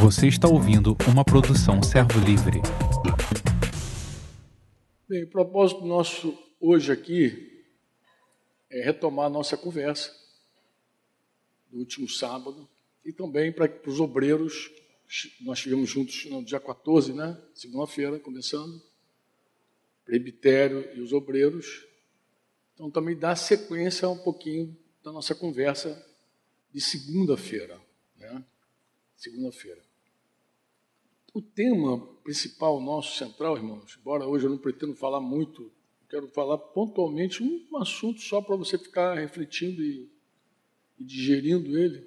Você está ouvindo uma produção Servo Livre. Bem, o propósito nosso hoje aqui é retomar a nossa conversa do último sábado e também para os obreiros. Nós estivemos juntos no dia 14, né? Segunda-feira, começando. Presbitério e os obreiros. Então, também dá sequência um pouquinho da nossa conversa de segunda-feira. Segunda-feira. O tema principal nosso, central, irmãos, embora hoje eu não pretendo falar muito, quero falar pontualmente um assunto só para você ficar refletindo e, e, digerindo ele.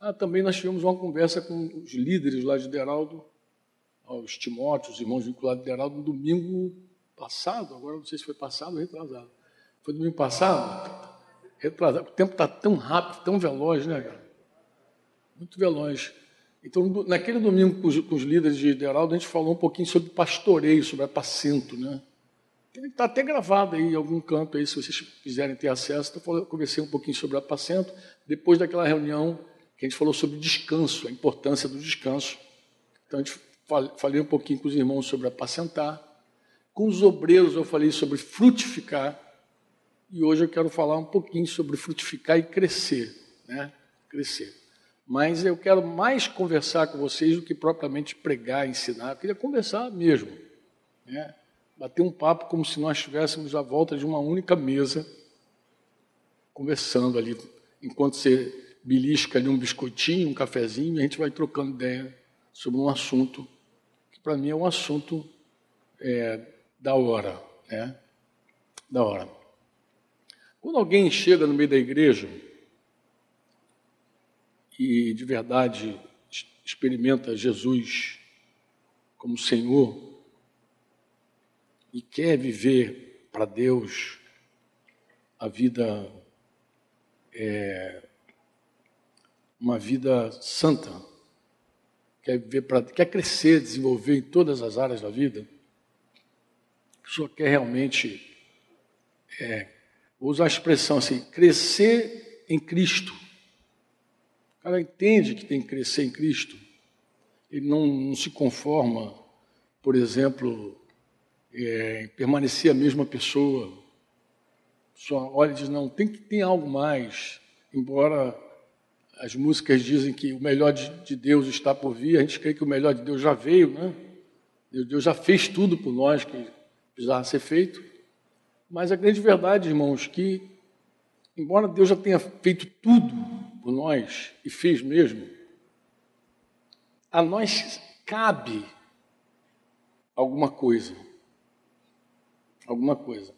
Ah, também nós tivemos uma conversa com os líderes lá de Deraldo, os Timóteos, os irmãos vinculados de Deraldo, no domingo passado, agora não sei se foi passado ou retrasado. Foi domingo passado? Retrasado. O tempo está tão rápido, tão veloz, né, cara? Muito veloz. Então, naquele domingo com os, líderes de Heraldo, a gente falou um pouquinho sobre pastoreio, sobre apacento, né? Está até gravado aí em algum canto aí, se vocês quiserem ter acesso. Então, eu conversei um pouquinho sobre apacento, depois daquela reunião que a gente falou sobre descanso, a importância do descanso. Então, a gente falei um pouquinho com os irmãos sobre apacentar. Com os obreiros, eu falei sobre frutificar. E hoje eu quero falar um pouquinho sobre frutificar e crescer, né? Crescer. Mas eu quero mais conversar com vocês do que propriamente pregar, ensinar. Eu queria conversar mesmo, né? Bater um papo como se nós estivéssemos à volta de uma única mesa, conversando ali, enquanto você belisca ali um biscoitinho, um cafezinho, a gente vai trocando ideia sobre um assunto que para mim é um assunto é, da hora, né? Da hora. Quando alguém chega no meio da igreja e de verdade experimenta Jesus como Senhor e quer viver para Deus a vida é, uma vida santa, quer viver para quer crescer, desenvolver em todas as áreas da vida, a pessoa quer realmente é, vou usar a expressão assim, crescer em Cristo. O cara entende que tem que crescer em Cristo. Ele não, não se conforma, por exemplo, é, em permanecer a mesma pessoa. Só olha e diz, não, tem que ter algo mais. Embora as músicas dizem que o melhor de, de Deus está por vir, a gente crê que o melhor de Deus já veio, né? Deus já fez tudo por nós que precisava ser feito. Mas a grande verdade, irmãos, que, embora Deus já tenha feito tudo por nós, e fez mesmo, a nós cabe alguma coisa. Alguma coisa.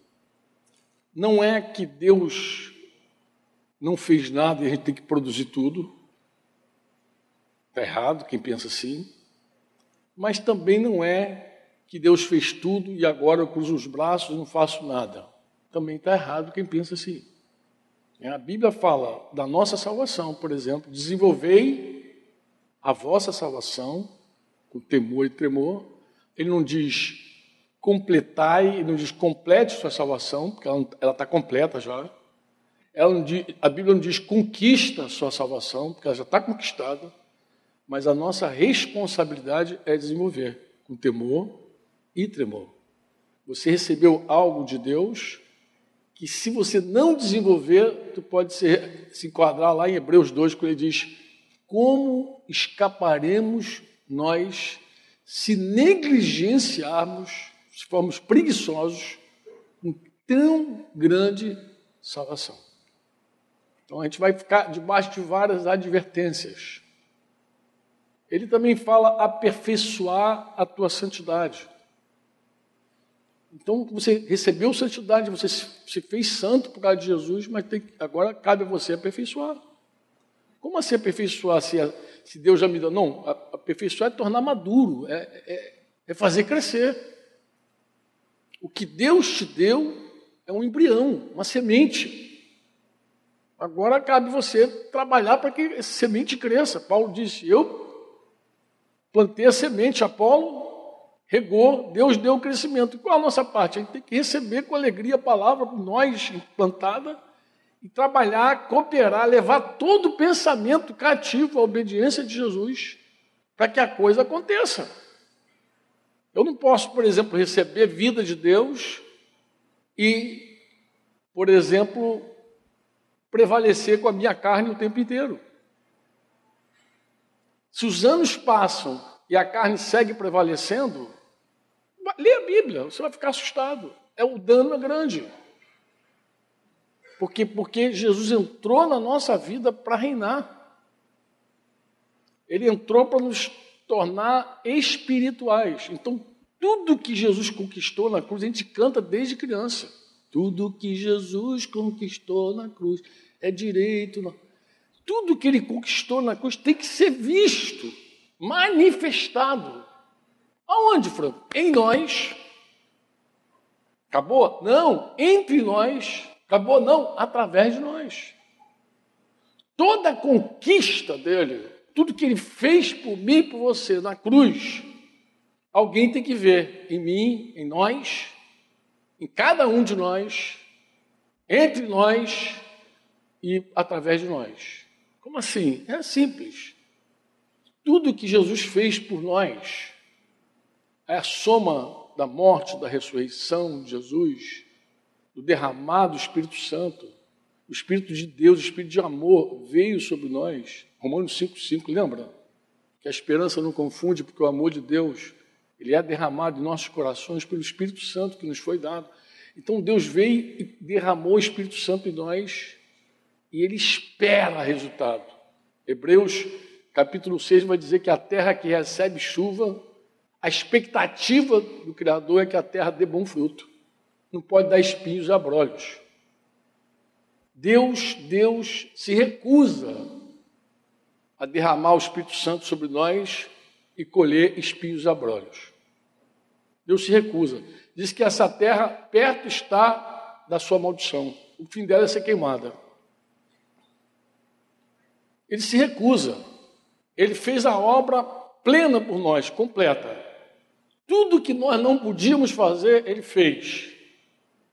Não é que Deus não fez nada e a gente tem que produzir tudo. Está errado quem pensa assim. Mas também não é que Deus fez tudo e agora eu cruzo os braços e não faço nada. Também está errado quem pensa assim. É, a Bíblia fala da nossa salvação, por exemplo, desenvolvei a vossa salvação com temor e tremor. Ele não diz completai, ele não diz complete sua salvação, porque ela está completa já. Diz, a Bíblia não diz conquista sua salvação, porque ela já está conquistada. Mas a nossa responsabilidade é desenvolver com temor e tremor. Você recebeu algo de Deus que se você não desenvolver, tu pode se, se enquadrar lá em Hebreus 2, quando ele diz: Como escaparemos nós se negligenciarmos, se formos preguiçosos, com tão grande salvação? Então a gente vai ficar debaixo de várias advertências. Ele também fala aperfeiçoar a tua santidade. Então você recebeu santidade, você se fez santo por causa de Jesus, mas tem, agora cabe a você aperfeiçoar. Como assim aperfeiçoar se, se Deus já me deu? Não, aperfeiçoar é tornar maduro, é, é, é fazer crescer. O que Deus te deu é um embrião, uma semente. Agora cabe você trabalhar para que essa semente cresça. Paulo disse: Eu plantei a semente, Apolo regou, Deus deu o crescimento. E qual a nossa parte? A gente tem que receber com alegria a palavra por nós implantada e trabalhar, cooperar, levar todo o pensamento cativo à obediência de Jesus. para que a coisa aconteça. Eu não posso, por exemplo, receber vida de Deus e, por exemplo, prevalecer com a minha carne o tempo inteiro. Se os anos passam e a carne segue prevalecendo, lê a Bíblia, você vai ficar assustado. É o dano é grande. Porque, porque Jesus entrou na nossa vida para reinar. Ele entrou para nos tornar espirituais. Então, tudo que Jesus conquistou na cruz, a gente canta desde criança. Tudo que Jesus conquistou na cruz é direito. Tudo que ele conquistou na cruz tem que ser visto, manifestado. Aonde, Franco? Em nós. Acabou? Não, entre nós. Acabou? Não, através de nós. Toda a conquista dele, tudo que ele fez por mim e por você na cruz, alguém tem que ver em mim, em nós, em cada um de nós, entre nós e através de nós. Como assim? É simples. Tudo que Jesus fez por nós é a soma da morte, da ressurreição de Jesus, do derramado do Espírito Santo. O Espírito de Deus, o Espírito de amor veio sobre nós. Romanos 5,5, lembra? Que a esperança não confunde, porque o amor de Deus, ele é derramado em nossos corações pelo Espírito Santo que nos foi dado. Então Deus veio e derramou o Espírito Santo em nós e ele espera resultado. Hebreus capítulo 6 vai dizer que a terra que recebe chuva, a expectativa do Criador é que a terra dê bom fruto não pode dar espinhos e abrolhos. Deus, Deus se recusa a derramar o Espírito Santo sobre nós e colher espinhos e abrolhos. Deus se recusa. Diz que essa terra perto está da sua maldição. O fim dela é ser queimada. Ele se recusa. Ele fez a obra plena por nós, completa. Tudo que nós não podíamos fazer, ele fez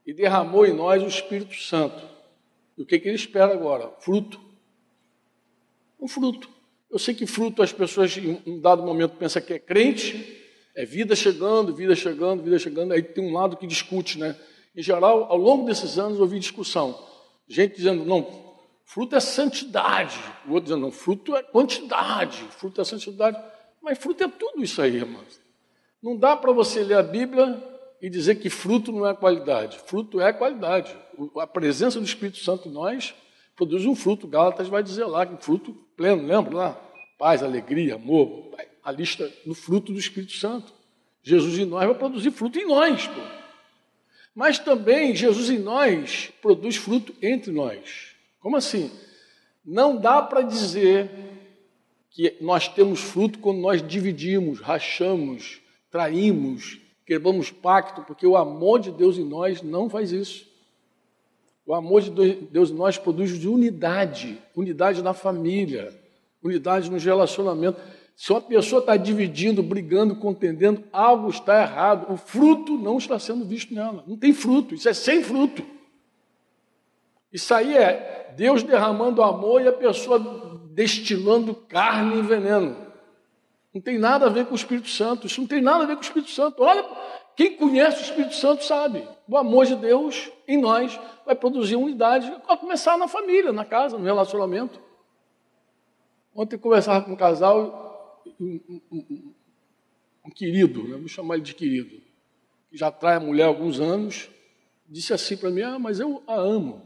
e derramou em nós o Espírito Santo. E o que, que ele espera agora? Fruto. Um fruto. Eu sei que fruto as pessoas em um dado momento pensam que é crente, é vida chegando, vida chegando, vida chegando. Aí tem um lado que discute, né? Em geral, ao longo desses anos, ouvi discussão. Gente dizendo, não, fruto é santidade. O outro dizendo, não, fruto é quantidade, fruto é santidade. Mas fruto é tudo isso aí, irmãos. Não dá para você ler a Bíblia e dizer que fruto não é qualidade. Fruto é qualidade. A presença do Espírito Santo em nós produz um fruto. Gálatas vai dizer lá que fruto pleno, lembra lá? Paz, alegria, amor. A lista do fruto do Espírito Santo. Jesus em nós vai produzir fruto em nós. Pô. Mas também Jesus em nós produz fruto entre nós. Como assim? Não dá para dizer que nós temos fruto quando nós dividimos, rachamos, traímos, quebramos pacto, porque o amor de Deus em nós não faz isso. O amor de Deus em nós produz unidade, unidade na família, unidade nos relacionamentos. Se uma pessoa está dividindo, brigando, contendendo, algo está errado. O fruto não está sendo visto nela. Não tem fruto, isso é sem fruto. Isso aí é Deus derramando amor e a pessoa destilando carne e veneno. Não tem nada a ver com o Espírito Santo. Isso não tem nada a ver com o Espírito Santo. Olha, quem conhece o Espírito Santo sabe. O amor de Deus em nós vai produzir unidade, a começar na família, na casa, no relacionamento. Ontem eu conversava com um casal, um, um, um, um querido, né? vou chamar ele de querido, que já trai a mulher há alguns anos, disse assim para mim: Ah, mas eu a amo.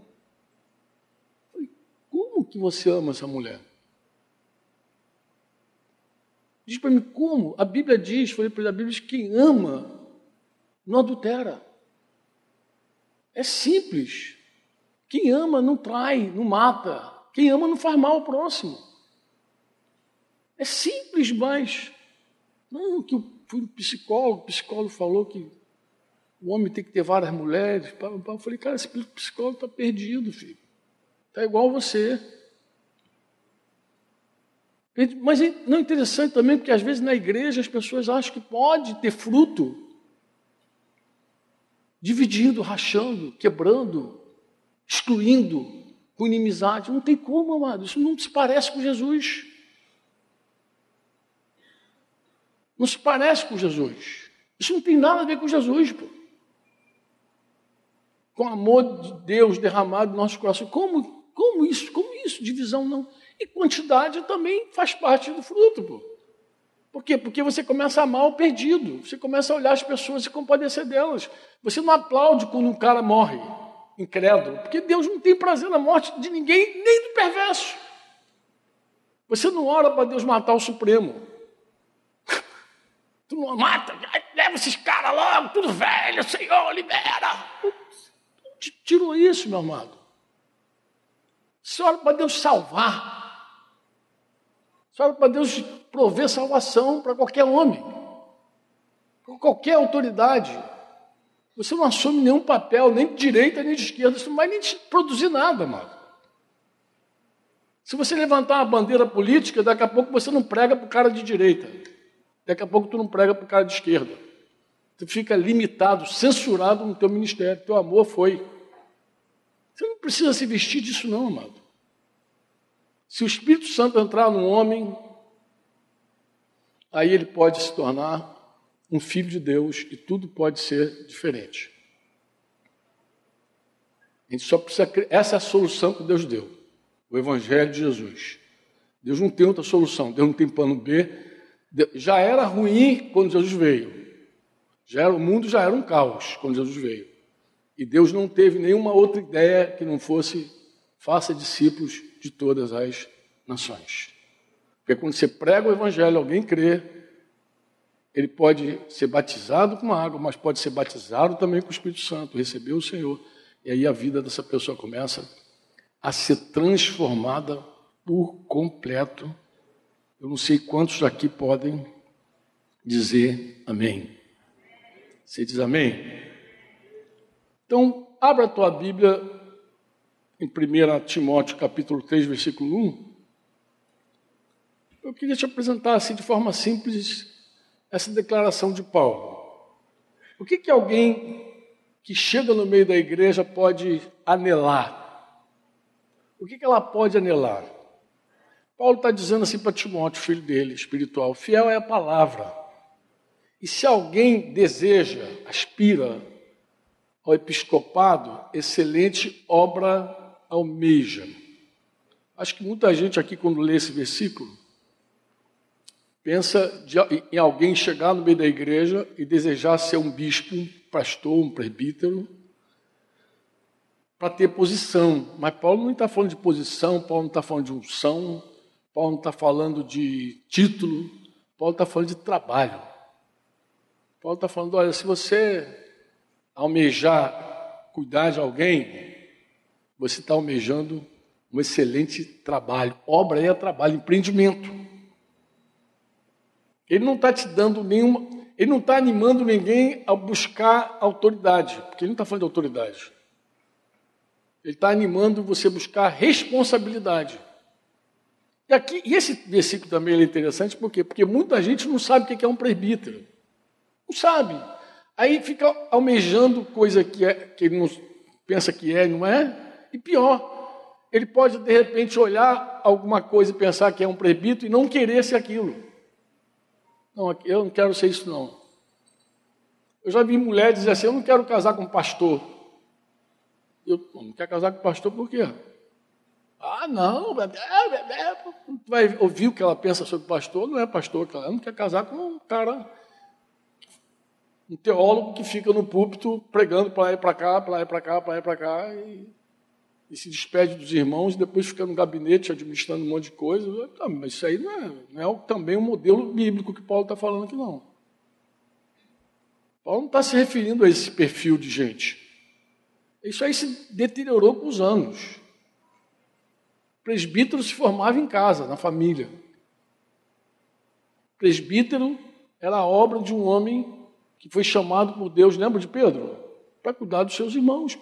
Eu falei, como que você ama essa mulher? Diz para mim, como? A Bíblia diz, falei para ele, a Bíblia diz, quem ama não adultera. É simples. Quem ama não trai, não mata. Quem ama não faz mal ao próximo. É simples, mas. Não, que eu fui um psicólogo, o psicólogo falou que o homem tem que ter várias mulheres. Eu falei, cara, esse psicólogo está perdido, filho. Está igual você. Mas não é interessante também, porque às vezes na igreja as pessoas acham que pode ter fruto dividindo, rachando, quebrando, excluindo, com inimizade. Não tem como, amado. Isso não se parece com Jesus. Não se parece com Jesus. Isso não tem nada a ver com Jesus, pô. Com o amor de Deus derramado no nosso coração. Como, como isso? Como isso? Divisão não. E quantidade também faz parte do fruto, pô. Por quê? Porque você começa a amar o perdido. Você começa a olhar as pessoas e compadecer delas. Você não aplaude quando um cara morre, incrédulo. Porque Deus não tem prazer na morte de ninguém, nem do perverso. Você não ora para Deus matar o Supremo. Tu não mata, leva esses caras logo, tudo velho, Senhor, libera. Tirou isso, meu amado. Você ora para Deus salvar. Ora para Deus prover salvação para qualquer homem, para qualquer autoridade. Você não assume nenhum papel, nem de direita, nem de esquerda, você não vai nem produzir nada, amado. Se você levantar uma bandeira política, daqui a pouco você não prega para o cara de direita. Daqui a pouco tu não prega para o cara de esquerda. Tu fica limitado, censurado no teu ministério. Teu amor foi. Você não precisa se vestir disso não, amado. Se o Espírito Santo entrar no homem, aí ele pode se tornar um filho de Deus e tudo pode ser diferente. A gente só precisa. Essa é a solução que Deus deu o Evangelho de Jesus. Deus não tem outra solução, Deus não tem plano B. Já era ruim quando Jesus veio. Já era, o mundo já era um caos quando Jesus veio. E Deus não teve nenhuma outra ideia que não fosse faça discípulos de todas as nações. Porque quando você prega o Evangelho, alguém crê, ele pode ser batizado com água, mas pode ser batizado também com o Espírito Santo, receber o Senhor. E aí a vida dessa pessoa começa a ser transformada por completo. Eu não sei quantos aqui podem dizer amém. Você diz amém? Então, abra a tua Bíblia em 1 Timóteo capítulo 3, versículo 1. Eu queria te apresentar assim de forma simples essa declaração de Paulo. O que, que alguém que chega no meio da igreja pode anelar? o que, ela pode anelar? Paulo está dizendo assim para Timóteo, filho dele, espiritual: fiel é a palavra. E se alguém deseja, aspira ao episcopado, excelente obra almeja. Acho que muita gente aqui, quando lê esse versículo, pensa de, em alguém chegar no meio da igreja e desejar ser um bispo, um pastor, um presbítero, para ter posição. Mas Paulo não está falando de posição, Paulo não está falando de unção, Paulo não está falando de título, Paulo está falando de trabalho. Paulo está falando: olha, se você almejar cuidar de alguém, você está almejando um excelente trabalho. Obra é trabalho, empreendimento. Ele não está te dando nenhuma. Ele não está animando ninguém a buscar autoridade, porque ele não está falando de autoridade. Ele está animando você a buscar responsabilidade. E, aqui, e esse versículo também é interessante, por quê? Porque muita gente não sabe o que é um presbítero. Não sabe. Aí fica almejando coisa que, é, que ele não pensa que é, não é? E pior, ele pode de repente olhar alguma coisa e pensar que é um presbítero e não querer ser aquilo. Não, eu não quero ser isso não. Eu já vi mulheres dizer assim, eu não quero casar com um pastor. Eu não quer casar com o pastor por quê? Ah, não, é, é, é, vai ouvir o que ela pensa sobre pastor, não é pastor, ela não quer casar com um cara, um teólogo que fica no púlpito pregando para lá e para cá, para lá e para cá, para lá e para cá, e, e, se despede dos irmãos e depois fica no gabinete administrando um monte de coisa. Ah, mas isso aí não é, não é também um modelo bíblico que Paulo está falando aqui, não. Paulo não está se referindo a esse perfil de gente. Isso aí se deteriorou com os anos. O presbítero se formava em casa, na família. O presbítero era a obra de um homem que foi chamado por Deus, lembra de Pedro? Para cuidar dos seus irmãos.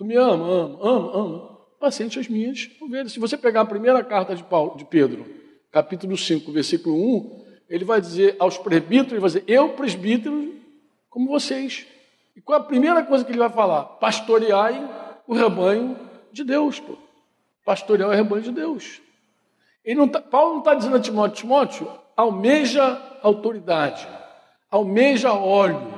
Tu me ama, ama, ama, ama. Paciente as minhas ovelhas. Se você pegar a primeira carta de, Paulo, de Pedro, capítulo 5, versículo 1, ele vai dizer aos presbíteros, ele vai dizer, eu presbítero como vocês. E qual é a primeira coisa que ele vai falar? Pastoreai o rebanho de Deus. Pô. Pastorear o rebanho de Deus. Ele não tá, Paulo não está dizendo a Timóteo, Timóteo, almeja autoridade, almeja óleo,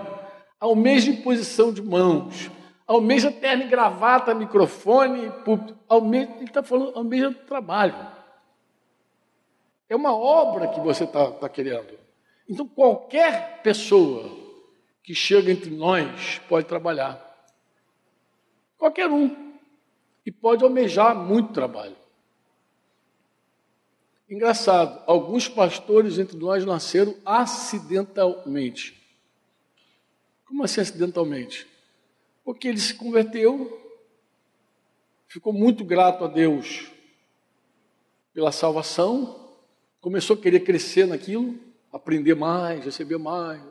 almeja imposição de mãos, almeja terno e gravata, microfone, púlpito, almeja, ele está falando, almeja trabalho. É uma obra que você está tá querendo. Então, qualquer pessoa que chega entre nós pode trabalhar. Qualquer um. E pode almejar muito trabalho. Engraçado, alguns pastores entre nós nasceram acidentalmente. Como assim acidentalmente? Porque ele se converteu, ficou muito grato a Deus pela salvação, começou a querer crescer naquilo, aprender mais, receber mais,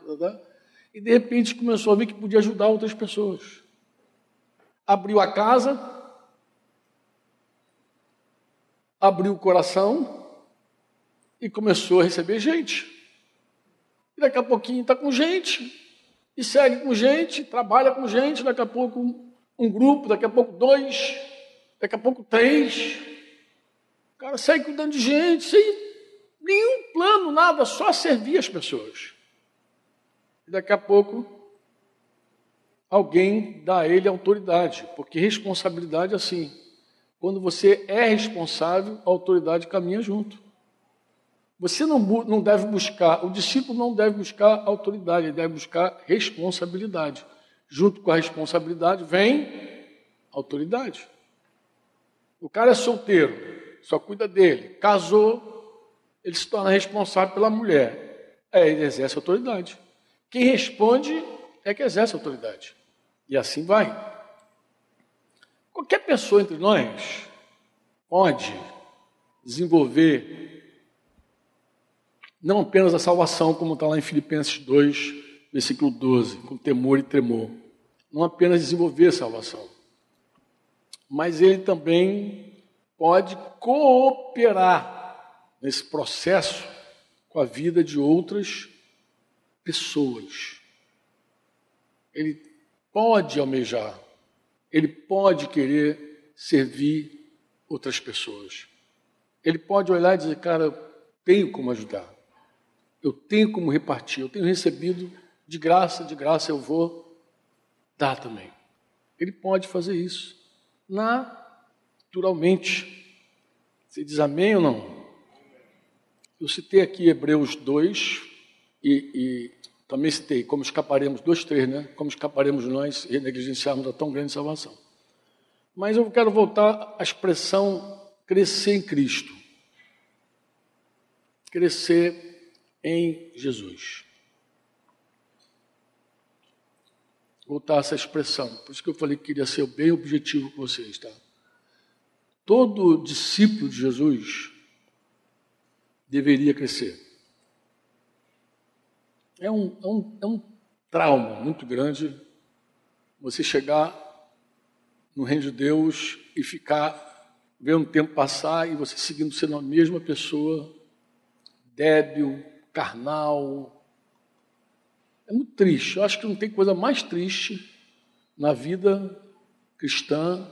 e de repente começou a ver que podia ajudar outras pessoas. Abriu a casa, abriu o coração e começou a receber gente. E daqui a pouquinho está com gente, e segue com gente, trabalha com gente, daqui a pouco um grupo, daqui a pouco dois, daqui a pouco três. O cara segue cuidando de gente, sem nenhum plano, nada, só servir as pessoas. E daqui a pouco, alguém dá a ele autoridade, porque responsabilidade é assim. Quando você é responsável, a autoridade caminha junto. Você não, não deve buscar, o discípulo não deve buscar autoridade, ele deve buscar responsabilidade. Junto com a responsabilidade vem autoridade. O cara é solteiro, só cuida dele. Casou, ele se torna responsável pela mulher. É, ele exerce autoridade. Quem responde é que exerce autoridade. E assim vai. Qualquer pessoa entre nós pode desenvolver não apenas a salvação, como está lá em Filipenses 2, versículo 12, com temor e tremor. Não apenas desenvolver a salvação, mas ele também pode cooperar nesse processo com a vida de outras pessoas. Ele pode almejar, ele pode querer servir outras pessoas. Ele pode olhar e dizer, cara, tenho como ajudar, eu tenho como repartir, eu tenho recebido de graça, de graça eu vou dar também. Ele pode fazer isso naturalmente. Você diz amém ou não? Eu citei aqui Hebreus 2, e, e também citei como escaparemos, dois, três, né? Como escaparemos nós e negligenciarmos a tão grande salvação. Mas eu quero voltar à expressão crescer em Cristo. Crescer em Jesus. Voltar essa expressão. Por isso que eu falei que queria ser bem objetivo com vocês, tá? Todo discípulo de Jesus deveria crescer. É um, é um, é um trauma muito grande você chegar no reino de Deus e ficar vendo o tempo passar e você seguindo sendo a mesma pessoa, débil, carnal. É muito triste. Eu acho que não tem coisa mais triste na vida cristã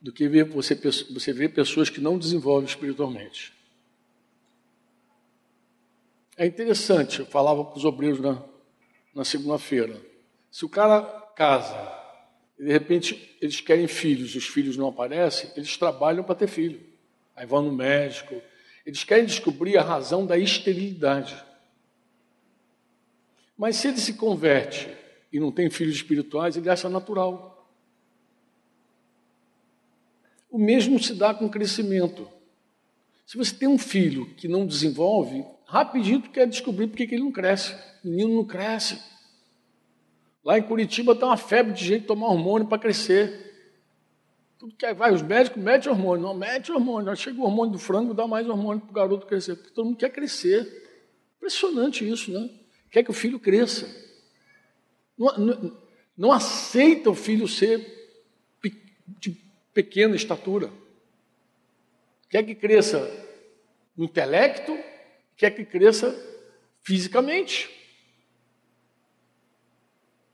do que ver você, você ver pessoas que não desenvolvem espiritualmente. É interessante, eu falava para os obreiros na, na segunda-feira. Se o cara casa e de repente eles querem filhos, os filhos não aparecem, eles trabalham para ter filho. Aí vão no médico. Eles querem descobrir a razão da esterilidade. Mas se ele se converte e não tem filhos espirituais, ele acha natural. O mesmo se dá com o crescimento. Se você tem um filho que não desenvolve, rapidinho tu quer descobrir por que ele não cresce. O menino não cresce. Lá em Curitiba está uma febre de gente tomar hormônio para crescer. Tudo que vai, os médicos metem hormônio, não mete hormônio. Chega o hormônio do frango, dá mais hormônio para o garoto crescer, porque todo mundo quer crescer. Impressionante isso, né? Quer que o filho cresça. Não, não, não aceita o filho ser de pequena estatura. Quer que cresça no intelecto, quer que cresça fisicamente.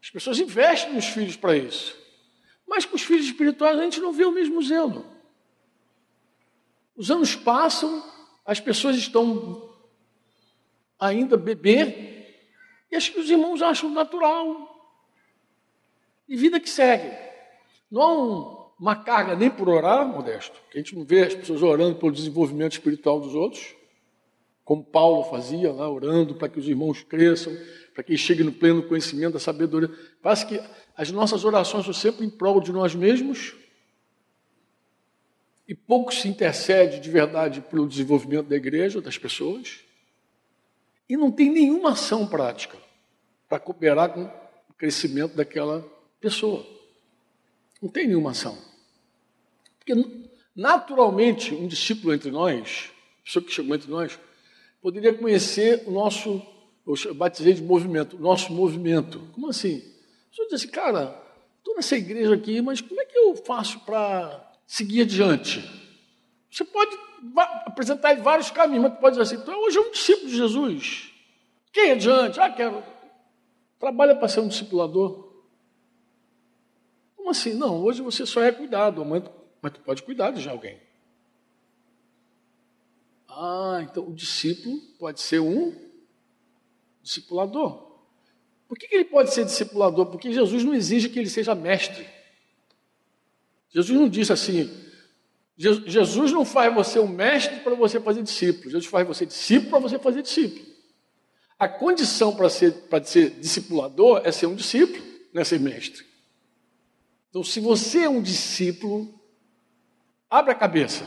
As pessoas investem nos filhos para isso. Mas com os filhos espirituais a gente não vê o mesmo zelo. Os anos passam, as pessoas estão ainda bebê, e acho que os irmãos acham natural. E vida que segue. Não há um, uma carga nem por orar, modesto, que a gente não vê as pessoas orando pelo desenvolvimento espiritual dos outros, como Paulo fazia lá, orando para que os irmãos cresçam, para que cheguem no pleno conhecimento da sabedoria. Parece que as nossas orações são sempre em prol de nós mesmos, e pouco se intercede de verdade pelo desenvolvimento da igreja, das pessoas, e não tem nenhuma ação prática para cooperar com o crescimento daquela pessoa. Não tem nenhuma ação. Porque naturalmente um discípulo entre nós, pessoa que chegou entre nós, poderia conhecer o nosso, eu batizei de movimento, o nosso movimento. Como assim? A pessoa diz assim, cara, estou nessa igreja aqui, mas como é que eu faço para seguir adiante. Você pode apresentar vários caminhos, mas pode dizer assim, então hoje é um discípulo de Jesus. Quem é adiante? Ah, quero. Trabalha para ser um discipulador. Como assim? Não, hoje você só é cuidado, mas, mas tu pode cuidar de alguém. Ah, então o discípulo pode ser um discipulador. Por que, que ele pode ser discipulador? Porque Jesus não exige que ele seja mestre. Jesus não disse assim, Jesus não faz você um mestre para você fazer discípulo, Jesus faz você discípulo para você fazer discípulo. A condição para ser, para ser discipulador é ser um discípulo, não é ser mestre. Então, se você é um discípulo, abre a cabeça,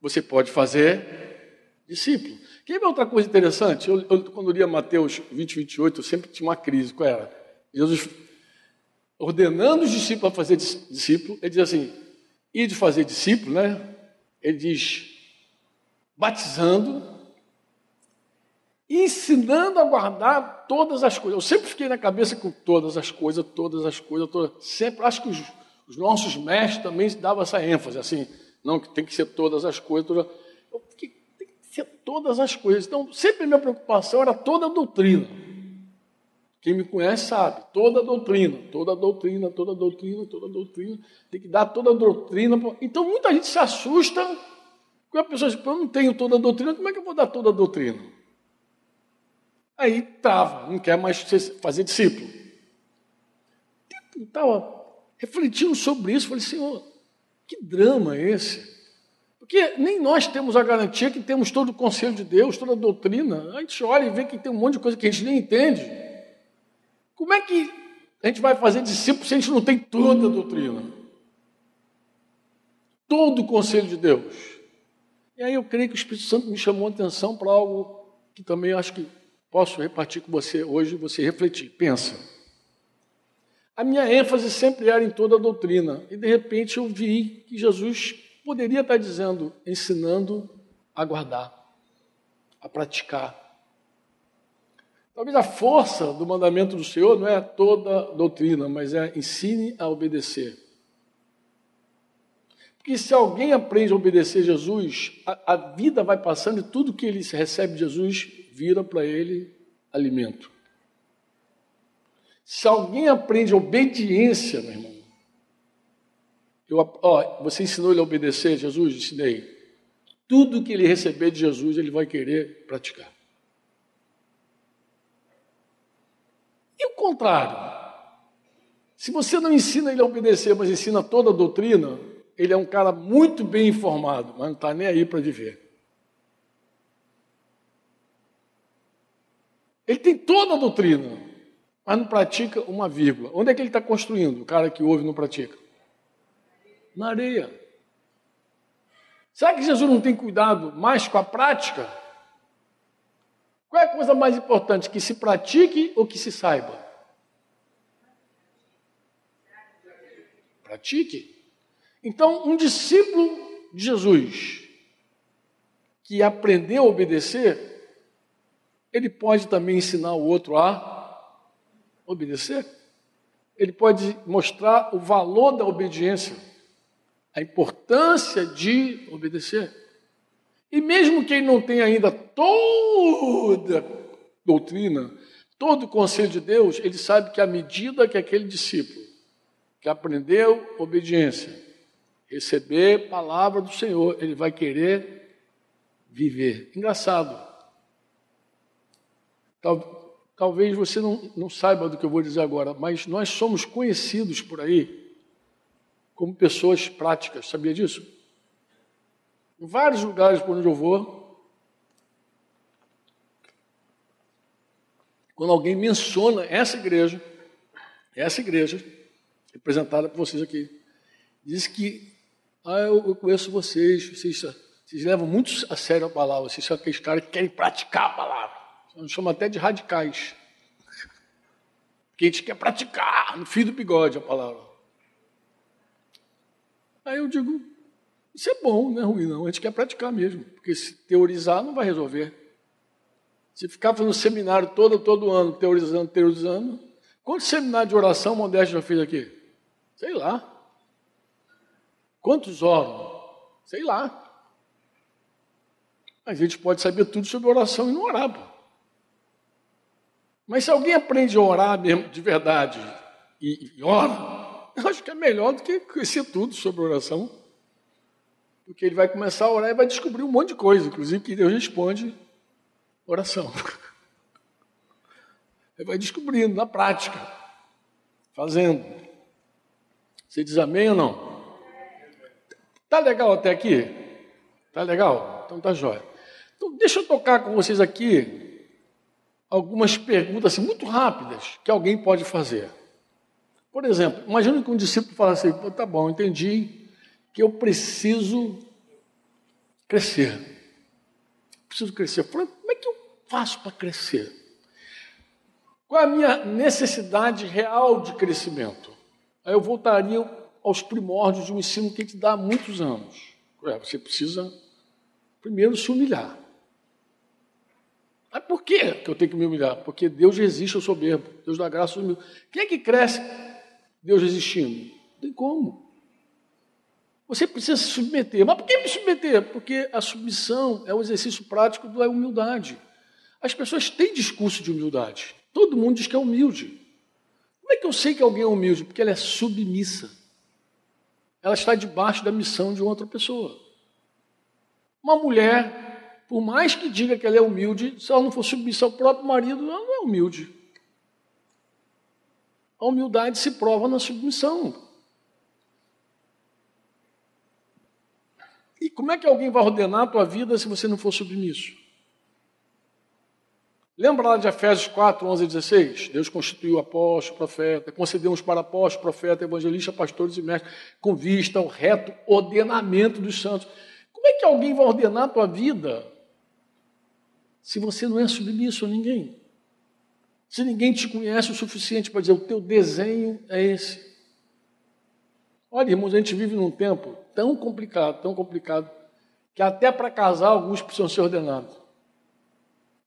você pode fazer discípulo. Quer ver outra coisa interessante? Eu, eu, quando lia Mateus 20, 28, eu sempre tinha uma crise. Qual era? Jesus ordenando os discípulos a fazer discípulo, ele diz assim: e de fazer discípulo, né? Ele diz, batizando, ensinando a guardar todas as coisas. Eu sempre fiquei na cabeça com todas as coisas, todas as coisas, todas. sempre acho que os, os nossos mestres também davam essa ênfase, assim, não que tem que ser todas as coisas. Todas, eu fiquei, tem que ser todas as coisas. Então, sempre minha preocupação era toda a doutrina. Quem me conhece sabe, toda doutrina, toda doutrina, toda doutrina, toda doutrina, tem que dar toda doutrina. Então muita gente se assusta quando a pessoa diz, eu não tenho toda doutrina, como é que eu vou dar toda doutrina? Aí trava, não quer mais fazer discípulo. Estava refletindo sobre isso, falei, Senhor, que drama é esse? Porque nem nós temos a garantia que temos todo o conselho de Deus, toda a doutrina. A gente olha e vê que tem um monte de coisa que a gente nem entende. Como é que a gente vai fazer discípulo se a gente não tem toda a doutrina? Todo o conselho de Deus. E aí eu creio que o Espírito Santo me chamou a atenção para algo que também acho que posso repartir com você hoje, você refletir. Pensa. A minha ênfase sempre era em toda a doutrina, e de repente eu vi que Jesus poderia estar dizendo, ensinando a guardar, a praticar, Talvez a força do mandamento do Senhor não é toda doutrina, mas é ensine a obedecer. Porque se alguém aprende a obedecer Jesus, a, a vida vai passando e tudo que ele recebe de Jesus vira para ele alimento. Se alguém aprende obediência, meu irmão, eu, ó, você ensinou ele a obedecer, Jesus? Ensinei. Tudo que ele receber de Jesus, ele vai querer praticar. E o contrário? Se você não ensina ele a obedecer, mas ensina toda a doutrina, ele é um cara muito bem informado, mas não está nem aí para viver. Ele tem toda a doutrina, mas não pratica uma vírgula. Onde é que ele está construindo? O cara que ouve não pratica? Na areia. Será que Jesus não tem cuidado mais com a prática? Qual é a coisa mais importante? Que se pratique ou que se saiba? Pratique. Então, um discípulo de Jesus que aprendeu a obedecer, ele pode também ensinar o outro a obedecer. Ele pode mostrar o valor da obediência, a importância de obedecer. E mesmo quem não tem ainda toda doutrina, todo o conselho de Deus, ele sabe que à medida que aquele discípulo que aprendeu obediência, receber palavra do Senhor, ele vai querer viver. Engraçado. Tal, talvez você não, não saiba do que eu vou dizer agora, mas nós somos conhecidos por aí como pessoas práticas, sabia disso? Em vários lugares por onde eu vou, quando alguém menciona essa igreja, essa igreja, representada por vocês aqui, diz que ah, eu, conheço vocês, vocês, vocês levam muito a sério a palavra, vocês são aqueles caras que querem praticar a palavra. Nos chama até de radicais. Porque a gente quer praticar no fio do bigode a palavra. Aí eu digo, isso é bom, não é ruim não, a gente quer praticar mesmo, porque se teorizar não vai resolver. Se ficar fazendo seminário todo, todo ano, teorizando, teorizando, quantos seminários de oração Modesto já fez aqui? Sei lá. Quantos oram? Sei lá. A gente pode saber tudo sobre oração e não orar. Pô. Mas se alguém aprende a orar mesmo de verdade e, e ora, eu acho que é melhor do que conhecer tudo sobre oração. Porque ele vai começar a orar e vai descobrir um monte de coisa, inclusive que Deus responde oração. Ele vai descobrindo na prática, fazendo. Você diz amém ou não? Tá legal até aqui? Tá legal? Então tá jóia. Então deixa eu tocar com vocês aqui algumas perguntas assim, muito rápidas que alguém pode fazer. Por exemplo, imagine que um discípulo fala assim, tá bom, entendi que eu preciso crescer. Preciso crescer. Como é que eu faço para crescer? Qual é a minha necessidade real de crescimento? Aí eu voltaria aos primórdios de um ensino que te dá há muitos anos. Você precisa primeiro se humilhar. Mas por que eu tenho que me humilhar? Porque Deus resiste ao soberbo, Deus dá graça ao humilde. Quem é que cresce Deus resistindo? Não tem como. Você precisa se submeter. Mas por que me submeter? Porque a submissão é o exercício prático da humildade. As pessoas têm discurso de humildade. Todo mundo diz que é humilde. Como é que eu sei que alguém é humilde? Porque ela é submissa ela está debaixo da missão de outra pessoa. Uma mulher, por mais que diga que ela é humilde, se ela não for submissa ao próprio marido, ela não é humilde. A humildade se prova na submissão. E como é que alguém vai ordenar a tua vida se você não for submisso? Lembra lá de Efésios 4, 11 e 16? Deus constituiu apóstolo, profeta, concedeu uns para apóstolo, profeta, evangelista, pastores e mestres, com vista ao reto ordenamento dos santos. Como é que alguém vai ordenar a tua vida se você não é submisso a ninguém? Se ninguém te conhece o suficiente para dizer o teu desenho é esse. Olha, irmãos, a gente vive num tempo tão complicado, tão complicado, que até para casar alguns precisam ser ordenados.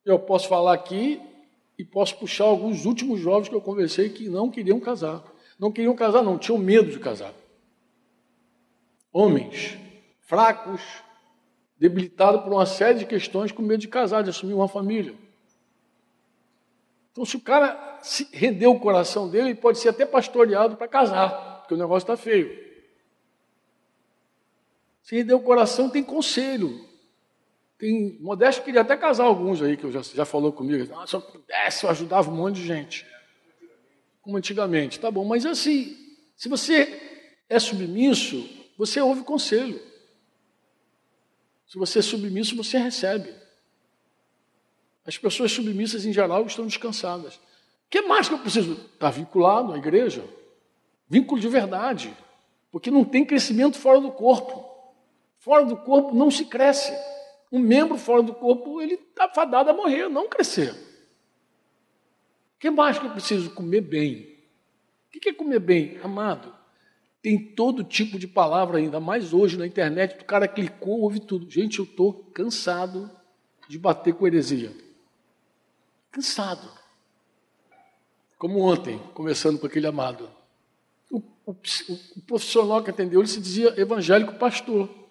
Eu posso falar aqui e posso puxar alguns últimos jovens que eu conversei que não queriam casar. Não queriam casar, não, tinham medo de casar. Homens fracos, debilitados por uma série de questões, com medo de casar, de assumir uma família. Então, se o cara se rendeu o coração dele, ele pode ser até pastoreado para casar, porque o negócio está feio. Se rendeu o coração, tem conselho. Tem, Modesto queria até casar alguns aí, que já, já falou comigo. Ah, se eu pudesse, eu ajudava um monte de gente. Como antigamente. Tá bom, mas assim, se você é submisso, você ouve conselho. Se você é submisso, você recebe. As pessoas submissas, em geral, estão descansadas. O que mais que eu preciso? Estar vinculado à igreja. Vínculo de verdade. Porque não tem crescimento fora do corpo. Fora do corpo não se cresce um membro fora do corpo, ele está fadado a morrer, não crescer. O que mais que eu preciso? Comer bem. O que é comer bem? Amado, tem todo tipo de palavra ainda, mais hoje na internet, o cara clicou, ouve tudo. Gente, eu estou cansado de bater com heresia. Cansado. Como ontem, conversando com aquele amado. O, o, o profissional que atendeu, ele se dizia evangélico pastor.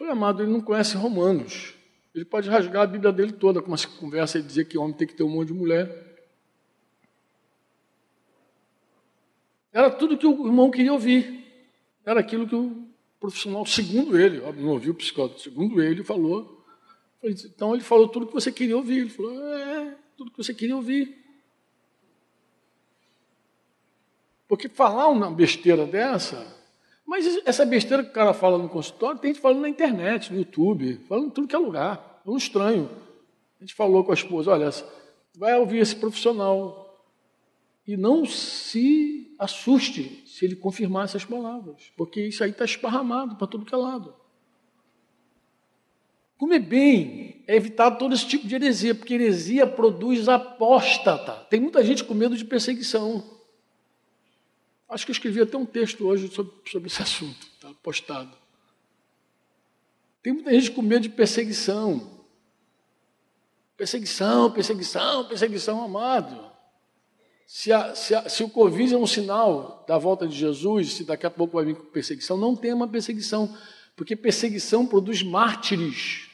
Falei, amado, ele não conhece Romanos. Ele pode rasgar a Bíblia dele toda, como se conversa e dizer que homem tem que ter um monte de mulher. Era tudo que o irmão queria ouvir. Era aquilo que o profissional, segundo ele, não ouviu o psicólogo, segundo ele, falou, Então ele falou tudo que você queria ouvir. Ele falou, é, tudo que você queria ouvir. Porque falar uma besteira dessa, mas essa besteira que o cara fala no consultório, tem gente falando na internet, no YouTube, falando em tudo que é lugar. É um estranho. A gente falou com a esposa, olha, vai ouvir esse profissional e não se assuste se ele confirmar essas palavras, porque isso aí está esparramado para todo que é lado. Comer bem é evitar todo esse tipo de heresia, porque heresia produz apóstata. Tem muita gente com medo de perseguição. Acho que eu escrevi até um texto hoje sobre, sobre esse assunto, está postado. Tem muita gente com medo de perseguição. Perseguição, perseguição, perseguição, amado. Se, a, se, a, se, o Covid é um sinal da volta de Jesus, se daqui a pouco vai vir perseguição, não tem uma perseguição, porque perseguição produz mártires.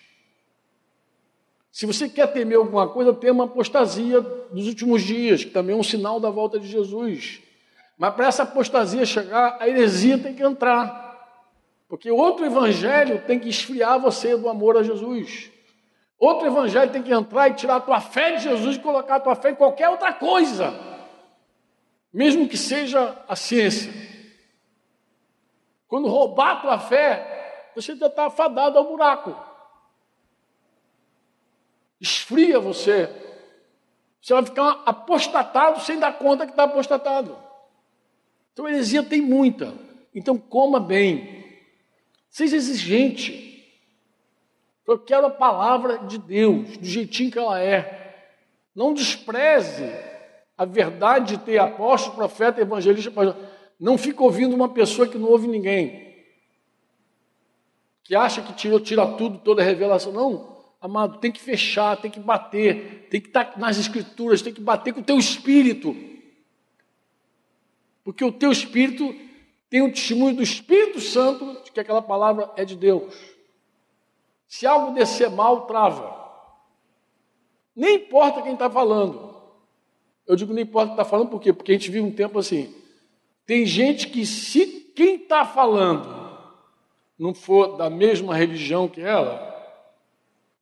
Se você quer temer alguma coisa, tem uma apostasia dos últimos dias, que também é um sinal da volta de Jesus. Mas para essa apostasia chegar, a heresia tem que entrar. Porque outro evangelho tem que esfriar você do amor a Jesus. Outro evangelho tem que entrar e tirar a tua fé de Jesus e colocar a tua fé em qualquer outra coisa. Mesmo que seja a ciência. Quando roubar a tua fé, você já está afadado ao buraco esfria você. Você vai ficar apostatado sem dar conta que está apostatado. Então, heresia tem muita. Então, coma bem. Seja exigente. Eu quero a palavra de Deus, do jeitinho que ela é. Não despreze a verdade de ter apóstolo, profeta, evangelista. Não fique ouvindo uma pessoa que não ouve ninguém. Que acha que tirou, tira tudo, toda a revelação. Não. Amado, tem que fechar, tem que bater, tem que estar nas escrituras, tem que bater com o teu espírito. Porque o teu espírito tem o testemunho do Espírito Santo de que aquela palavra é de Deus. Se algo descer mal, trava. Nem importa quem está falando. Eu digo nem importa quem está falando, por quê? Porque a gente vive um tempo assim. Tem gente que, se quem está falando não for da mesma religião que ela,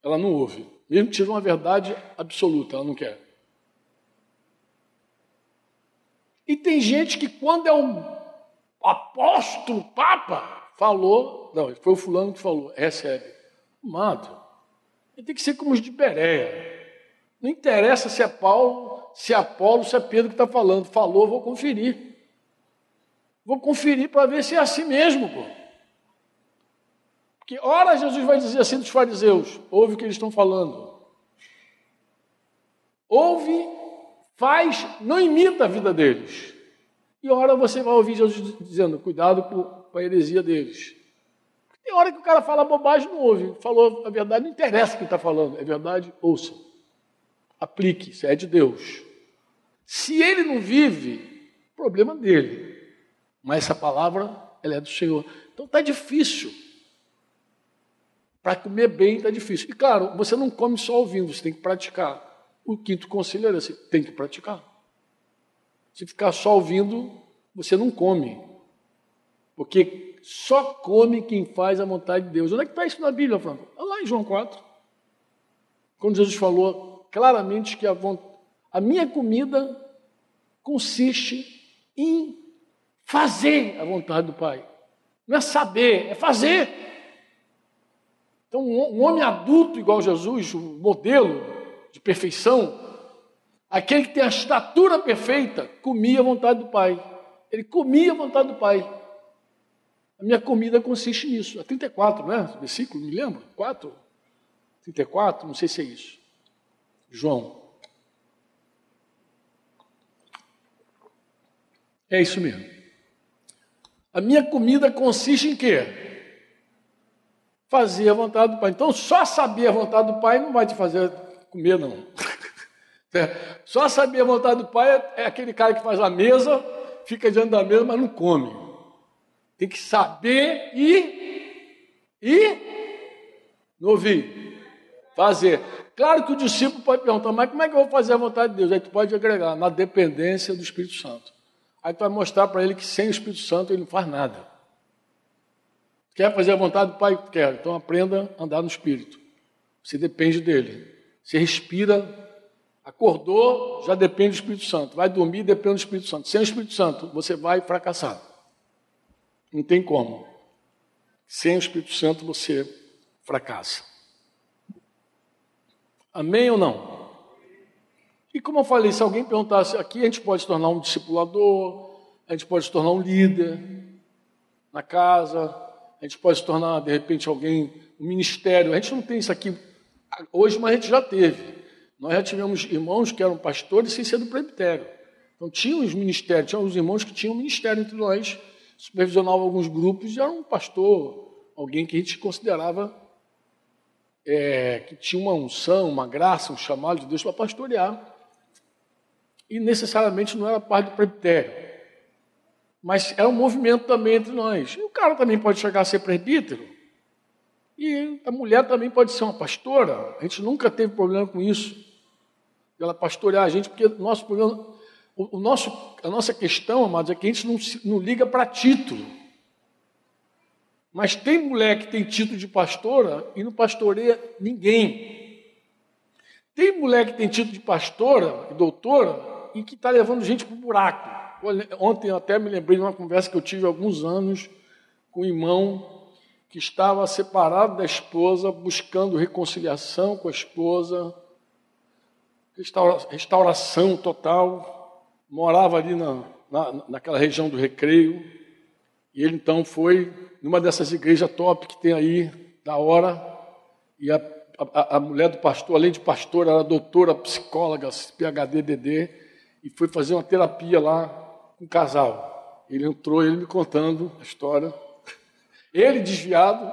ela não ouve. Mesmo que seja uma verdade absoluta, ela não quer. E tem gente que, quando é um apóstolo, papa, falou, não, foi o fulano que falou, recebe. Amado, ele tem que ser como os de Bereia. Não interessa se é Paulo, se é Apolo, se é Pedro que está falando. Falou, vou conferir. Vou conferir para ver se é assim mesmo, pô. Que ora Jesus vai dizer assim dos fariseus: ouve o que eles estão falando. Ouve, faz, não imita a vida deles. E ora você vai ouvir Jesus dizendo: cuidado com a heresia deles. Tem hora que o cara fala bobagem não ouve. Falou a verdade, não interessa o que está falando. É verdade, ouça. Aplique, isso é de Deus. Se ele não vive, problema dele. Mas essa palavra, ela é do Senhor. Então está difícil. Para comer bem está difícil. E claro, você não come só ouvindo, você tem que praticar. O quinto conselho era assim: tem que praticar. Se ficar só ouvindo, você não come. Porque só come quem faz a vontade de Deus. Onde é que está isso na Bíblia, Franco? Lá em João 4. Quando Jesus falou claramente que a, a minha comida consiste em fazer a vontade do Pai. Não é saber, é fazer. Então, um homem adulto igual Jesus, o modelo de perfeição, aquele que tem a estatura perfeita, comia a vontade do Pai. Ele comia a vontade do Pai. A minha comida consiste nisso. É 34, né? Versículo, me lembro? 4? 34, não sei se é isso. João. É isso mesmo. A minha comida consiste em quê? fazer a vontade do Pai. Então, só saber a vontade do Pai não vai te fazer comer, não. É, só saber a vontade do Pai é aquele cara que faz a mesa, fica diante da mesa, mas não come. Tem que saber e, e não ouvir, fazer. Claro que o discípulo pode perguntar, mas como é que eu vou fazer a vontade de Deus? Aí tu pode agregar, na dependência do Espírito Santo. Aí tu vai mostrar para ele que sem o Espírito Santo ele não faz nada. Quer fazer a vontade do Pai? Quer. Então aprenda a andar no Espírito. Você depende dele. Você respira, acordou, já depende do Espírito Santo. Vai dormir, depende do Espírito Santo. Sem o Espírito Santo, você vai fracassar. Não tem como. Sem o Espírito Santo, você fracassa. Amém ou não? E como eu falei, se alguém perguntasse aqui, a gente pode se tornar um discipulador, a gente pode se tornar um líder na casa, a gente pode se tornar, de repente, alguém, um ministério. A gente não tem isso aqui hoje, mas a gente já teve. Nós já tivemos irmãos que eram pastores sem ser do presbitério. Então, tinham os ministérios, tinham os irmãos que tinham ministério entre nós, supervisionavam alguns grupos, e era um pastor, alguém que a gente considerava é, que tinha uma unção, uma graça, um chamado de Deus para pastorear. E necessariamente não era parte do presbitério. Mas era um movimento também entre nós. E o cara também pode chegar a ser presbítero. E a mulher também pode ser uma pastora. A gente nunca teve problema com isso. Ela pastorear a gente, porque o nosso problema, o, nosso, a nossa questão, amados, é que a gente não, não liga para título. Mas tem mulher que tem título de pastora e não pastoreia ninguém. Tem mulher que tem título de pastora e doutora e que está levando gente para o buraco. Ontem até me lembrei de uma conversa que eu tive há alguns anos com um irmão que estava separado da esposa, buscando reconciliação com a esposa, restauração total, morava ali na, na, naquela região do recreio, e ele então foi numa dessas igrejas top que tem aí, da hora, e a, a, a mulher do pastor, além de pastora, era doutora, psicóloga, PHD, DD, e foi fazer uma terapia lá com um casal. Ele entrou, ele me contando a história. Ele desviado,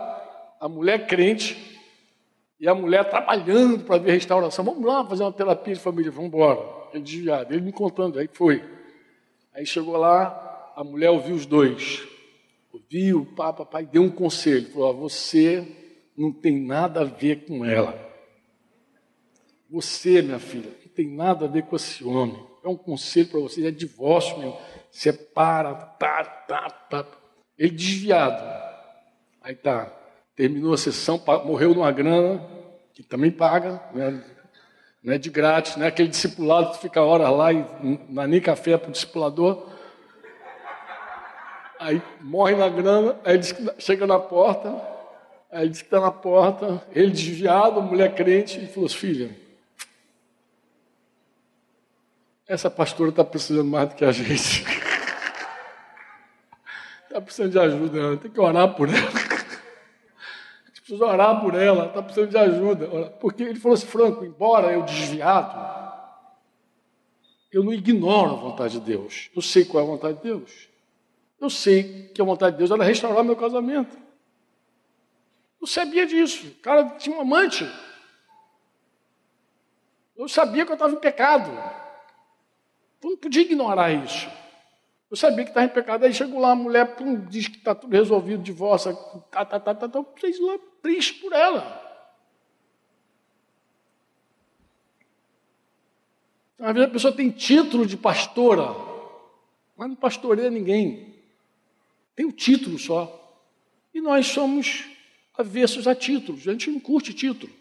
a mulher crente, e a mulher trabalhando para ver restauração. Vamos lá fazer uma terapia de família, vamos embora. Ele desviado, ele me contando, aí foi. Aí chegou lá, a mulher ouviu os dois ouviu, pá, papai deu um conselho, falou: você não tem nada a ver com ela. Você, minha filha, não tem nada a ver com esse homem. É um conselho para você, é divórcio meu. Separa, tá, tá, tá. Ele desviado. Aí tá, terminou a sessão, morreu numa grana, que também paga, né? não é de grátis, não é aquele discipulado que fica horas lá e não dá nem café para o discipulador. Aí morre na grana, aí diz que chega na porta, aí diz que está na porta, ele desviado, mulher crente, e falou: Filha, essa pastora está precisando mais do que a gente. Está precisando de ajuda, tem que orar por ela. Precisa orar por ela, está precisando de ajuda. Porque ele falou assim, Franco, embora eu desviado, eu não ignoro a vontade de Deus. Eu sei qual é a vontade de Deus. Eu sei que a vontade de Deus era restaurar meu casamento. Eu sabia disso. O cara tinha um amante. Eu sabia que eu estava em pecado. Eu não podia ignorar isso. Eu sabia que estava em pecado. Aí chegou lá, a mulher pum, diz que está tudo resolvido, divórcio, tá, tá, tá, tá, tá. Eu fiz lá triste por ela. Às vezes a pessoa tem título de pastora, mas não pastoreia ninguém. Tem o título só. E nós somos avessos a títulos. A gente não curte título.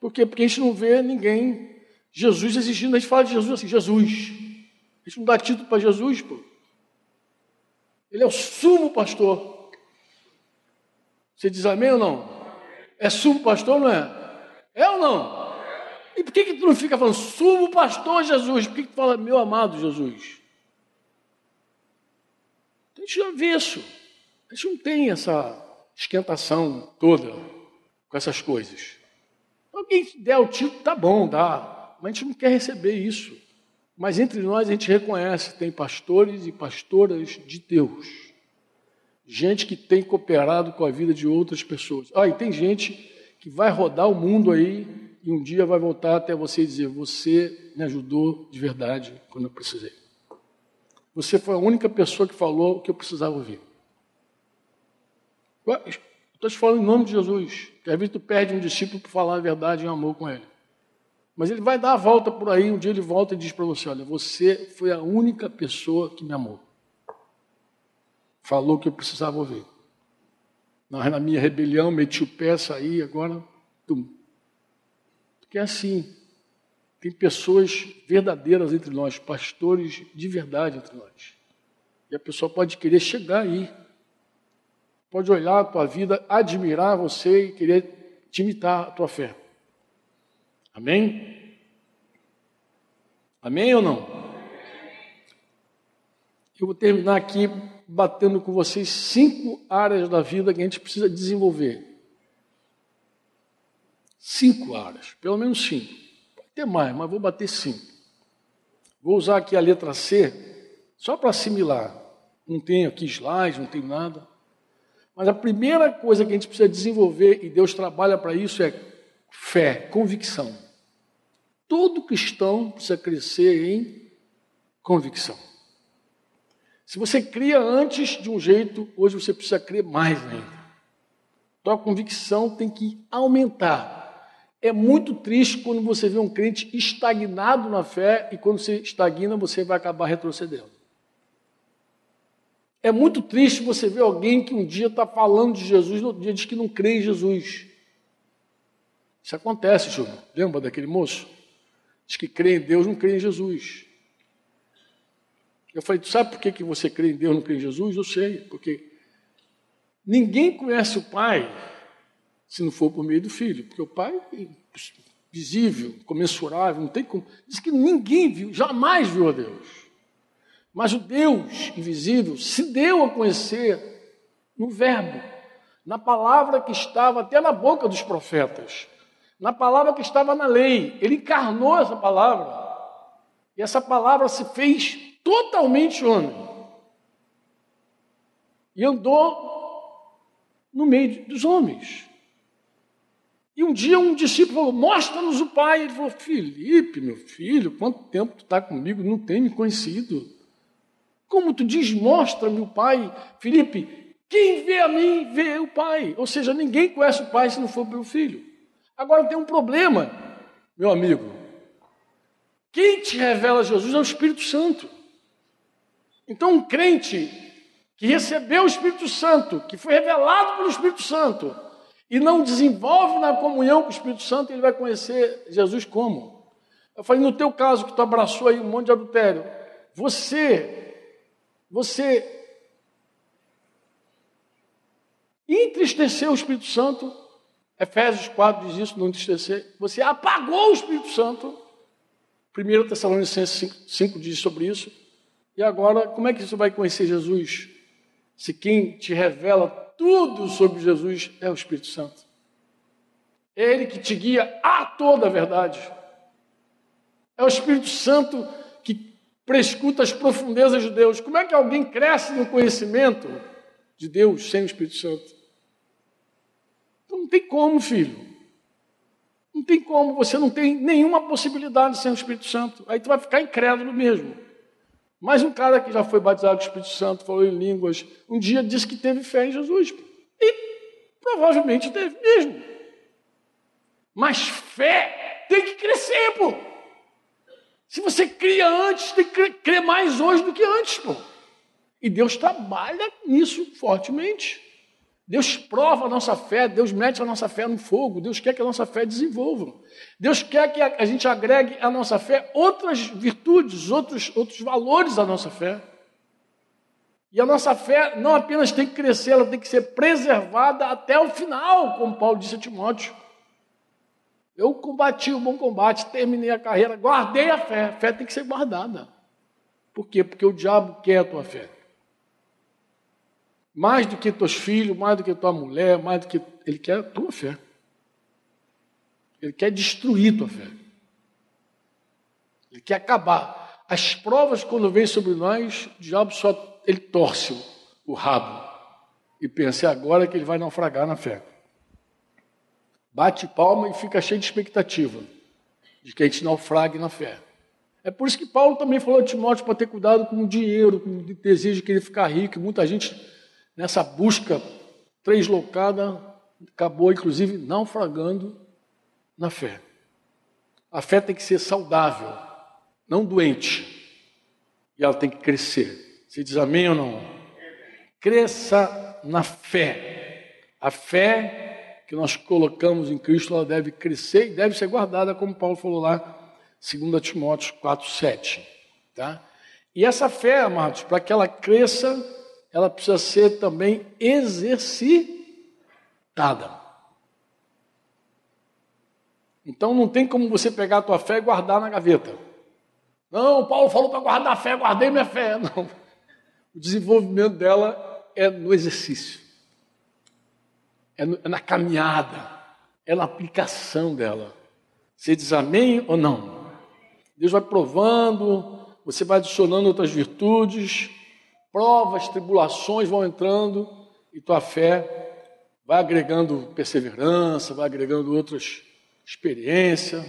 Por quê? Porque a gente não vê ninguém, Jesus exigindo, a gente fala de Jesus assim, Jesus. A gente não dá título para Jesus, pô. Ele é o sumo pastor. Você diz amém ou não? É sumo pastor, não é? É ou não? E por que, que tu não fica falando sumo pastor Jesus? Por que, que tu fala meu amado Jesus? A gente já vê isso. A gente não tem essa esquentação toda com essas coisas. Alguém der o título, tá bom, dá. Mas a gente não quer receber isso. Mas entre nós a gente reconhece, tem pastores e pastoras de Deus. Gente que tem cooperado com a vida de outras pessoas. Ah, e tem gente que vai rodar o mundo aí e um dia vai voltar até você e dizer: Você me ajudou de verdade quando eu precisei. Você foi a única pessoa que falou o que eu precisava ouvir. Estou te falando em nome de Jesus. Que às vezes tu perde um discípulo por falar a verdade em amor com ele. Mas ele vai dar a volta por aí, um dia ele volta e diz para você: Olha, você foi a única pessoa que me amou. Falou que eu precisava ouvir. Na minha rebelião, meti o pé, saí, agora. Tum. que é assim. Tem pessoas verdadeiras entre nós, pastores de verdade entre nós. E a pessoa pode querer chegar aí. Pode olhar a tua vida, admirar você e querer te imitar a tua fé. Amém? Amém ou não? Eu vou terminar aqui batendo com vocês cinco áreas da vida que a gente precisa desenvolver. Cinco áreas, pelo menos cinco. Pode ter mais, mas vou bater cinco. Vou usar aqui a letra C só para assimilar. Não tenho aqui slide, não tenho nada. Mas a primeira coisa que a gente precisa desenvolver, e Deus trabalha para isso, é fé, convicção. Todo cristão precisa crescer em convicção. Se você cria antes de um jeito, hoje você precisa crer mais ainda. Então a convicção tem que aumentar. É muito triste quando você vê um crente estagnado na fé e quando você estagna, você vai acabar retrocedendo. É muito triste você ver alguém que um dia está falando de Jesus, no outro dia diz que não crê em Jesus. Isso acontece, Júlio. Lembra daquele moço? Diz que crê em Deus, não crê em Jesus. Eu falei, sabe por que, que você crê em Deus, não crê em Jesus? Eu sei, porque ninguém conhece o Pai se não for por meio do Filho, porque o Pai é visível, comensurável, não tem como. Diz que ninguém viu, jamais viu a Deus. Mas o Deus invisível se deu a conhecer no Verbo, na palavra que estava até na boca dos profetas, na palavra que estava na lei. Ele encarnou essa palavra. E essa palavra se fez totalmente homem. E andou no meio dos homens. E um dia um discípulo falou: Mostra-nos o Pai. Ele falou: Felipe, meu filho, quanto tempo tu está comigo? Não tem me conhecido. Como tu diz, mostra-me o Pai? Felipe, quem vê a mim, vê o Pai. Ou seja, ninguém conhece o Pai se não for pelo Filho. Agora tem um problema, meu amigo. Quem te revela Jesus é o Espírito Santo. Então, um crente que recebeu o Espírito Santo, que foi revelado pelo Espírito Santo, e não desenvolve na comunhão com o Espírito Santo, ele vai conhecer Jesus como? Eu falei, no teu caso, que tu abraçou aí um monte de adultério, você, você entristeceu o Espírito Santo, Efésios 4 diz isso, não entristecer, você apagou o Espírito Santo, 1 Tessalonicenses 5, 5 diz sobre isso, e agora, como é que você vai conhecer Jesus? Se quem te revela tudo sobre Jesus é o Espírito Santo. É Ele que te guia a toda a verdade. É o Espírito Santo que prescuta as profundezas de Deus. Como é que alguém cresce no conhecimento de Deus sem o Espírito Santo? Então não tem como, filho. Não tem como, você não tem nenhuma possibilidade sem o Espírito Santo. Aí tu vai ficar incrédulo mesmo. Mas um cara que já foi batizado com o Espírito Santo, falou em línguas, um dia disse que teve fé em Jesus. E provavelmente teve mesmo. Mas fé tem que crescer, pô. Se você cria antes, tem que crer mais hoje do que antes, pô. E Deus trabalha nisso fortemente. Deus prova a nossa fé, Deus mete a nossa fé no fogo, Deus quer que a nossa fé desenvolva. Deus quer que a gente agregue à nossa fé outras virtudes, outros, outros valores da nossa fé. E a nossa fé não apenas tem que crescer, ela tem que ser preservada até o final, como Paulo disse a Timóteo. Eu combati o bom combate, terminei a carreira, guardei a fé. A fé tem que ser guardada. Por quê? Porque o diabo quer a tua fé. Mais do que teus filhos, mais do que tua mulher, mais do que. Ele quer a tua fé. Ele quer destruir tua fé. Ele quer acabar. As provas, quando vêm sobre nós, o diabo só ele torce o, rabo e pensa, é agora que ele vai naufragar na fé. Bate palma e fica cheio de expectativa de que a gente naufrague na fé. É por isso que Paulo também falou a Timóteo para ter cuidado com o dinheiro, com o desejo de querer ficar rico. Muita gente nessa busca translocada, acabou inclusive naufragando na fé. A fé tem que ser saudável, não doente. E ela tem que crescer. Você diz amém ou não? Cresça na fé. A fé que nós colocamos em Cristo, ela deve crescer e deve ser guardada, como Paulo falou lá, 2 Timóteo 4, 7. Tá? E essa fé, amados, para que ela cresça, ela precisa ser também exercitada. Então não tem como você pegar a tua fé e guardar na gaveta. Não, Paulo falou para guardar a fé, guardei minha fé. Não. O desenvolvimento dela é no exercício, é, no, é na caminhada, é na aplicação dela. Você diz amém ou não? Deus vai provando, você vai adicionando outras virtudes, provas, tribulações vão entrando e tua fé vai agregando perseverança, vai agregando outras experiência,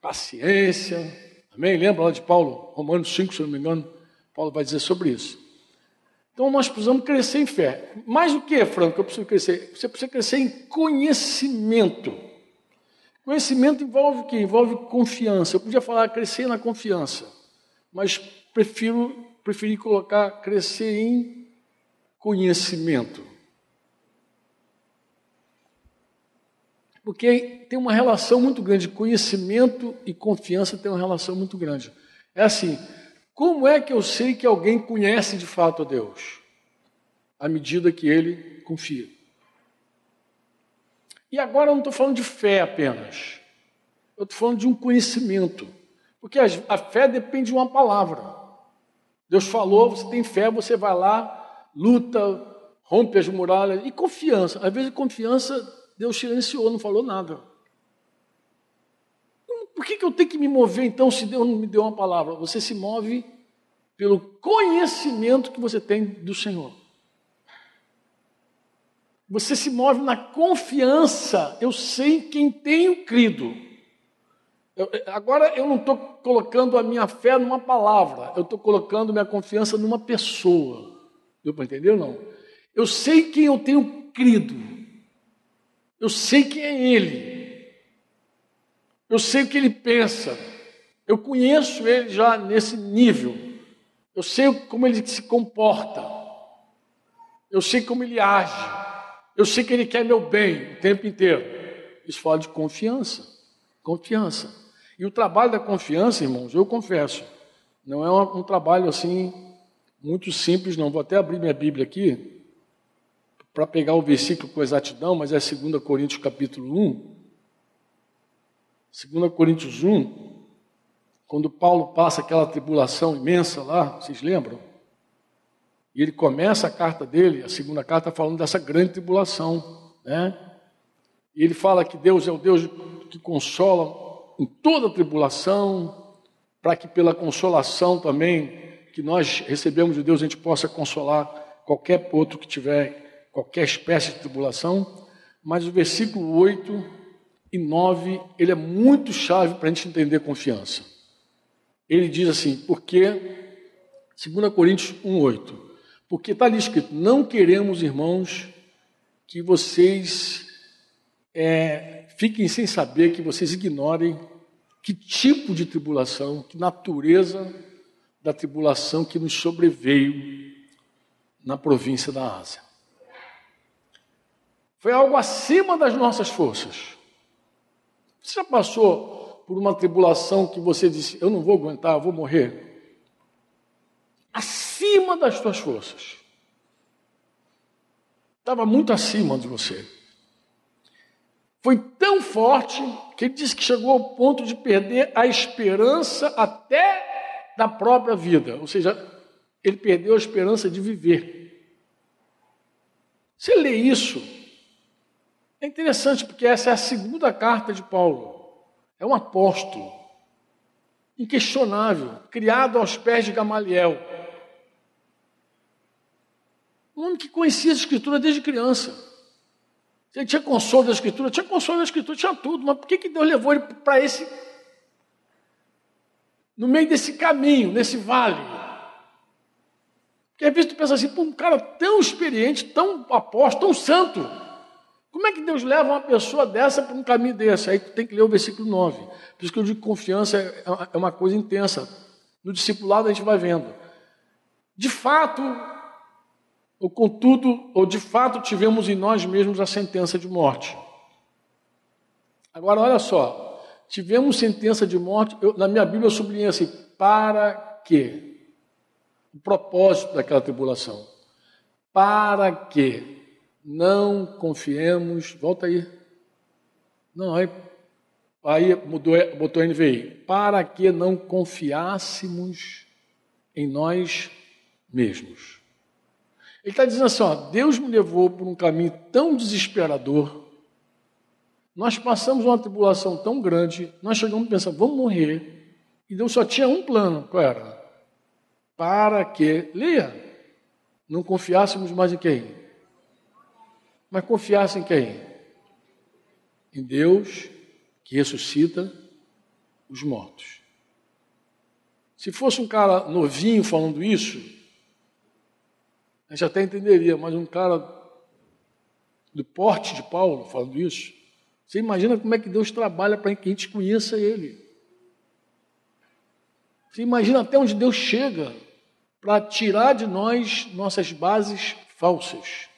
paciência. Amém? Lembra lá de Paulo, Romanos 5, se não me engano, Paulo vai dizer sobre isso. Então nós precisamos crescer em fé. Mais o que, Franco? Eu preciso crescer. Você precisa crescer em conhecimento. Conhecimento envolve o que? Envolve confiança. Eu podia falar crescer na confiança, mas prefiro preferi colocar crescer em conhecimento. Porque tem uma relação muito grande, conhecimento e confiança tem uma relação muito grande. É assim, como é que eu sei que alguém conhece de fato a Deus? À medida que ele confia. E agora eu não estou falando de fé apenas. Eu estou falando de um conhecimento. Porque a fé depende de uma palavra. Deus falou, você tem fé, você vai lá, luta, rompe as muralhas. E confiança. Às vezes confiança Deus silenciou, não falou nada. Por que, que eu tenho que me mover então se Deus não me deu uma palavra? Você se move pelo conhecimento que você tem do Senhor. Você se move na confiança. Eu sei quem tenho crido. Eu, agora eu não estou colocando a minha fé numa palavra, eu estou colocando minha confiança numa pessoa. Deu para entender ou não? Eu sei quem eu tenho crido. Eu sei quem é Ele. Eu sei o que Ele pensa. Eu conheço Ele já nesse nível. Eu sei como Ele se comporta. Eu sei como Ele age. Eu sei que Ele quer meu bem o tempo inteiro. Isso fala de confiança. Confiança. E o trabalho da confiança, irmãos, eu confesso, não é um, um trabalho assim muito simples, não. Vou até abrir minha Bíblia aqui para pegar o versículo com exatidão, mas é 2 Coríntios capítulo 1. 2 Coríntios 1, quando Paulo passa aquela tribulação imensa lá, vocês lembram? E ele começa a carta dele, a segunda carta, falando dessa grande tribulação, né? E ele fala que Deus é o Deus que consola em toda tribulação, para que pela consolação também que nós recebemos de Deus a gente possa consolar qualquer outro que tiver qualquer espécie de tribulação, mas o versículo 8 e 9, ele é muito chave para a gente entender confiança. Ele diz assim, porque, 2 Coríntios 1,8, porque está ali escrito, não queremos, irmãos, que vocês é, fiquem sem saber, que vocês ignorem que tipo de tribulação, que natureza da tribulação que nos sobreveio na província da Ásia. Foi algo acima das nossas forças. Você já passou por uma tribulação que você disse: Eu não vou aguentar, eu vou morrer? Acima das suas forças. Estava muito acima de você. Foi tão forte que ele disse que chegou ao ponto de perder a esperança até da própria vida. Ou seja, ele perdeu a esperança de viver. Você lê isso, é interessante porque essa é a segunda carta de Paulo. É um apóstolo, inquestionável, criado aos pés de Gamaliel. Um homem que conhecia a Escritura desde criança. Ele tinha consolo da Escritura, tinha consolo da Escritura, tinha tudo, mas por que, que Deus levou ele para esse. no meio desse caminho, nesse vale? Porque às vezes tu pensa assim, um cara tão experiente, tão apóstolo, tão santo. Como é que Deus leva uma pessoa dessa para um caminho desse? Aí tem que ler o versículo 9. Por isso que eu digo que confiança é, é uma coisa intensa. No discipulado a gente vai vendo. De fato, ou contudo, ou de fato tivemos em nós mesmos a sentença de morte. Agora, olha só, tivemos sentença de morte, eu, na minha Bíblia eu sublinhei assim, para quê? O propósito daquela tribulação. Para que não confiemos, volta aí. Não, aí, aí mudou, botou NVI. Para que não confiássemos em nós mesmos. Ele está dizendo assim: ó, Deus me levou por um caminho tão desesperador, nós passamos uma tribulação tão grande, nós chegamos a pensar, vamos morrer. E Deus só tinha um plano, qual era? Para que, leia, não confiássemos mais em quem? Mas confiasse em quem? Em Deus que ressuscita os mortos. Se fosse um cara novinho falando isso, a gente até entenderia, mas um cara do porte de Paulo falando isso, você imagina como é que Deus trabalha para que a gente conheça Ele. Você imagina até onde Deus chega para tirar de nós nossas bases falsas.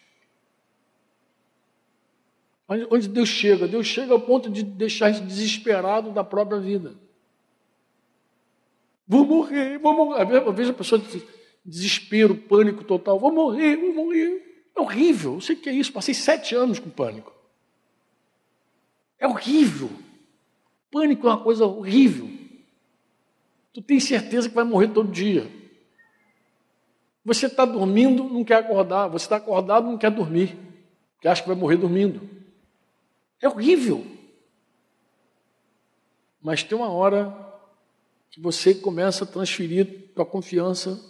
Onde Deus chega? Deus chega ao ponto de deixar a gente desesperado da própria vida. Vou morrer, vou morrer. Eu vejo a pessoa de desespero, pânico total. Vou morrer, vou morrer. É horrível. Eu sei o que é isso. Passei sete anos com pânico. É horrível. Pânico é uma coisa horrível. Tu tem certeza que vai morrer todo dia. Você está dormindo, não quer acordar. Você está acordado, não quer dormir. Porque acha que vai morrer dormindo. É horrível. Mas tem uma hora que você começa a transferir tua confiança,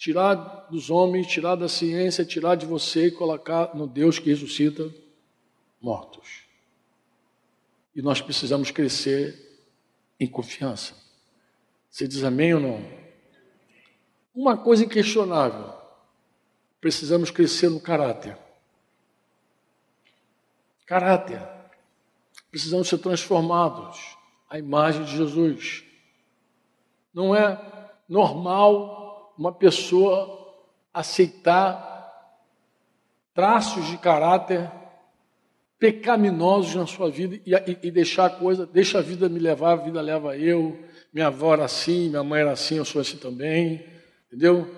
tirar dos homens, tirar da ciência, tirar de você e colocar no Deus que ressuscita mortos. E nós precisamos crescer em confiança. Você diz amém ou não? Uma coisa inquestionável: precisamos crescer no caráter. Caráter. Precisamos ser transformados à imagem de Jesus. Não é normal uma pessoa aceitar traços de caráter pecaminosos na sua vida e, e, deixar a coisa, deixa a vida me levar, a vida leva eu, minha avó era assim, minha mãe era assim, eu sou assim também, entendeu?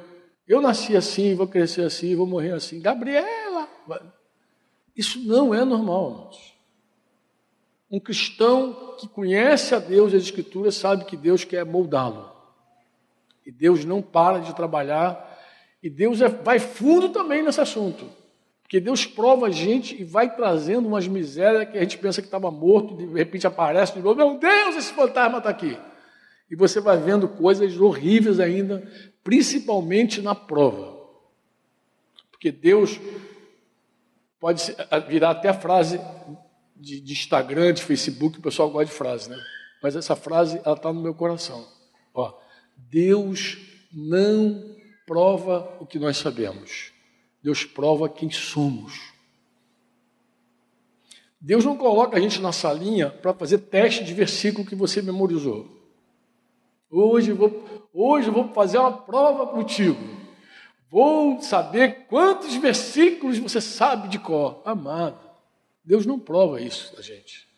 Eu nasci assim, vou crescer assim, vou morrer assim. Gabriela! Isso não é normal, irmãos. Um cristão que conhece a Deus e as Escrituras sabe que Deus quer moldá-lo. E Deus não para de trabalhar. E Deus é, vai fundo também nesse assunto. Porque Deus prova a gente e vai trazendo umas misérias que a gente pensa que estava morto, de repente aparece de novo. Meu Deus, esse fantasma está aqui. E você vai vendo coisas horríveis ainda, principalmente na prova. Porque Deus pode virar até a frase de, de, Instagram, de Facebook, o pessoal gosta de frase, né? Mas essa frase, ela está no meu coração. Ó, Deus não prova o que nós sabemos. Deus prova quem somos. Deus não coloca a gente na salinha para fazer teste de versículo que você memorizou. Hoje vou, hoje vou fazer uma prova contigo. Vou saber quantos versículos você sabe de cor. Amado, Deus não prova isso da gente.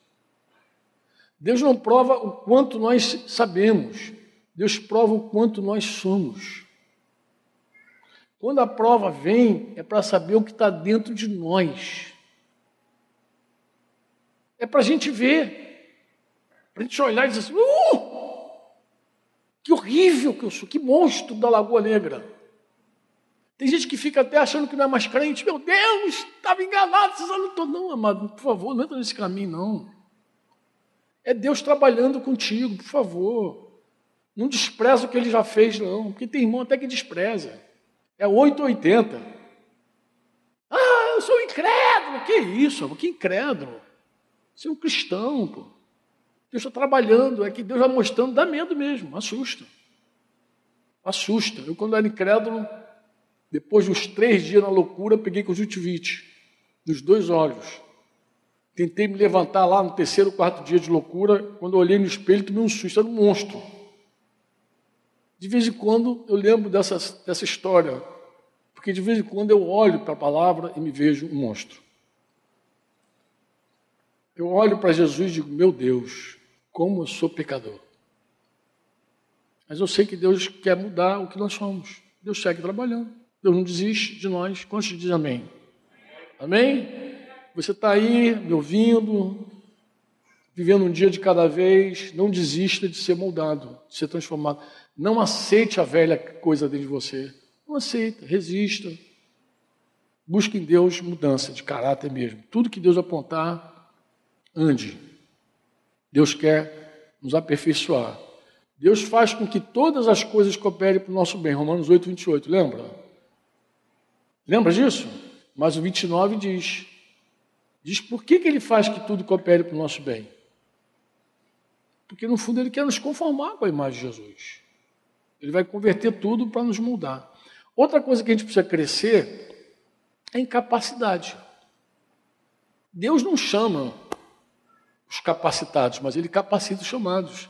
Deus não prova o quanto nós sabemos. Deus prova o quanto nós somos. Quando a prova vem, é para saber o que está dentro de nós. É para a gente ver. Para a gente olhar e dizer assim: uh, que horrível que eu sou, que monstro da Lagoa Negra. Tem gente que fica até achando que não é mais crente. Meu Deus, estava enganado anos todos. Não, amado, por favor, não entra nesse caminho, não. É Deus trabalhando contigo, por favor. Não despreza o que ele já fez, não. Porque tem irmão até que despreza. É 880. Ah, eu sou incrédulo. Que isso? Que incrédulo? Você é um cristão, pô. Deus está trabalhando, é que Deus vai mostrando, dá medo mesmo, assusta. Assusta. Eu, quando era incrédulo, depois de uns três dias na loucura, peguei conjuntivite nos dois olhos. Tentei me levantar lá no terceiro, quarto dia de loucura. Quando eu olhei no espelho, tomei um susto, era um monstro. De vez em quando eu lembro dessa, dessa história, porque de vez em quando eu olho para a palavra e me vejo um monstro. Eu olho para Jesus e digo: Meu Deus, como eu sou pecador. Mas eu sei que Deus quer mudar o que nós somos. Deus segue trabalhando. Deus não desiste de nós. Quantos dizem amém? Amém? Você está aí me ouvindo, vivendo um dia de cada vez. Não desista de ser moldado, de ser transformado. Não aceite a velha coisa dentro de você. Não aceita, resista. Busque em Deus mudança de caráter mesmo. Tudo que Deus apontar, ande. Deus quer nos aperfeiçoar. Deus faz com que todas as coisas cooperem para o nosso bem. Romanos 8, 28, lembra? Lembra disso? Mas o 29 diz: diz por que, que ele faz que tudo coopere para o nosso bem? Porque no fundo ele quer nos conformar com a imagem de Jesus. Ele vai converter tudo para nos mudar. Outra coisa que a gente precisa crescer é incapacidade. Deus não chama os capacitados, mas Ele capacita os chamados.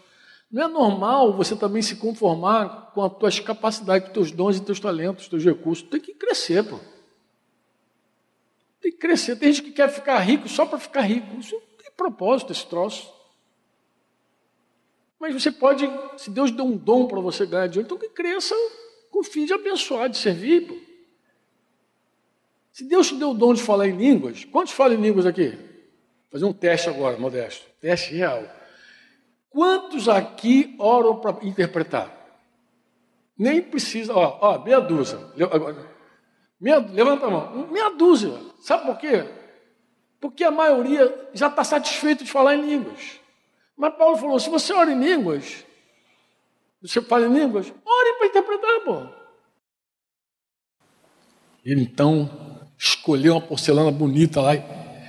Não é normal você também se conformar com as tuas capacidades, com os teus dons e teus talentos, teus recursos. Tem que crescer, pô. Tem que crescer. Tem gente que quer ficar rico só para ficar rico. Isso não tem propósito, esse troço. Mas você pode, se Deus deu um dom para você ganhar dinheiro, então que cresça com o fim de abençoar, de servir. Pô. Se Deus te deu o dom de falar em línguas, quantos falam em línguas aqui? Vou fazer um teste agora, modesto. Teste real. Quantos aqui oram para interpretar? Nem precisa, ó, ó, meia dúzia. Meia, levanta a mão. Meia dúzia. Sabe por quê? Porque a maioria já está satisfeito de falar em línguas. Mas Paulo falou: se você ora em línguas, você fala em línguas, ore para interpretar, pô. Ele então escolheu uma porcelana bonita lá e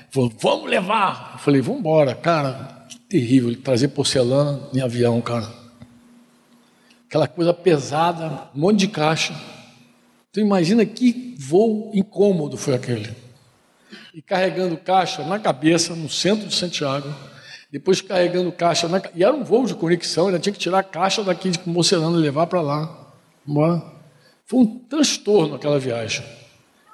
falou: Vamos levar. Eu falei: Vamos embora, cara. Que terrível ele trazer porcelana em avião, cara. Aquela coisa pesada, um monte de caixa. Então imagina que voo incômodo foi aquele. E carregando caixa na cabeça, no centro de Santiago. Depois carregando caixa na... E era um voo de conexão, ainda tinha que tirar a caixa daqui de Mocelana e levar para lá. Foi um transtorno aquela viagem.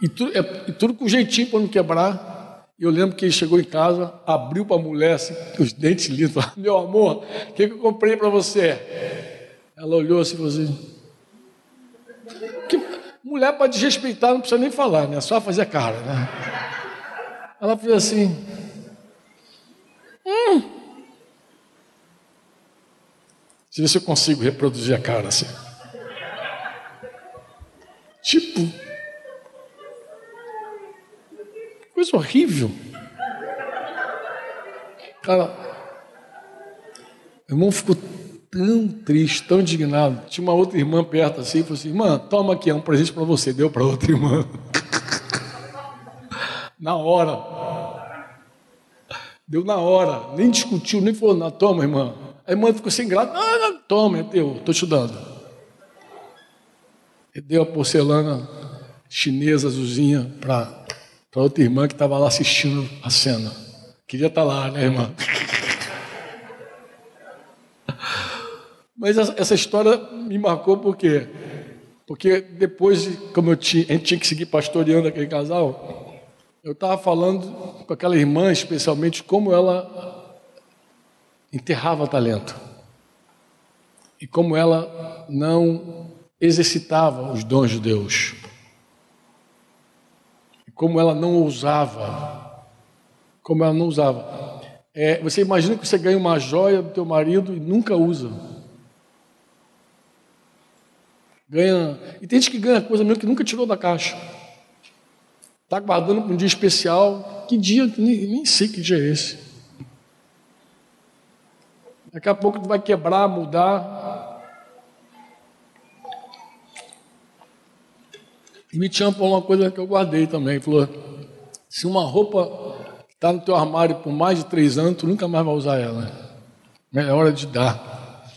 E, tu, é, e tudo com jeitinho para não quebrar. Eu lembro que ele chegou em casa, abriu para a mulher, assim, os dentes lindos, falou, meu amor, o que, que eu comprei para você? Ela olhou assim e falou assim, que mulher para desrespeitar não precisa nem falar, né? Só fazer cara, né? Ela fez assim, hum. Eu ver se eu consigo reproduzir a cara assim. Tipo, Coisa horrível. Cara, o irmão ficou tão triste, tão indignado. Tinha uma outra irmã perto assim, falou assim: Irmã, toma aqui, é um presente para você. Deu para outra irmã. na hora. Deu na hora. Nem discutiu, nem falou, não, toma, irmã. A irmã ficou sem graça. Não, não, toma, é teu, estou te dando. Ele deu a porcelana chinesa azulzinha para outra irmã que estava lá assistindo a cena. Queria estar tá lá, né, irmã? Mas essa história me marcou por quê? Porque depois, como eu tinha, a gente tinha que seguir pastoreando aquele casal, eu estava falando com aquela irmã, especialmente, como ela enterrava talento. E como ela não exercitava os dons de Deus como ela não ousava. Como ela não usava. É, você imagina que você ganha uma joia do teu marido e nunca usa. Ganha. E tem gente que ganha coisa mesmo que nunca tirou da caixa. Está guardando para um dia especial. Que dia? Nem, nem sei que dia é esse. Daqui a pouco vai quebrar, mudar. E me tinha falou uma coisa que eu guardei também. Falou: se uma roupa está no teu armário por mais de três anos, tu nunca mais vai usar ela. É hora de dar.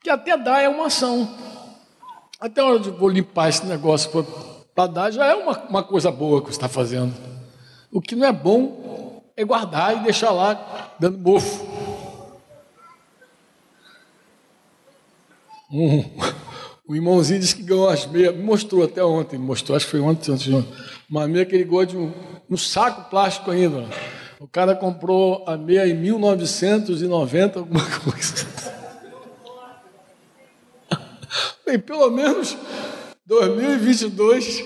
Que até dar é uma ação. Até a hora de vou limpar esse negócio para dar já é uma, uma coisa boa que você está fazendo. O que não é bom é guardar e deixar lá dando mofo. Hum. O irmãozinho disse que ganhou as meias, me mostrou até ontem, mostrou, acho que foi ontem, ontem, ontem uma meia que ele gosta de um, um saco plástico ainda. O cara comprou a meia em 1990, alguma coisa. Bem, pelo menos 2022,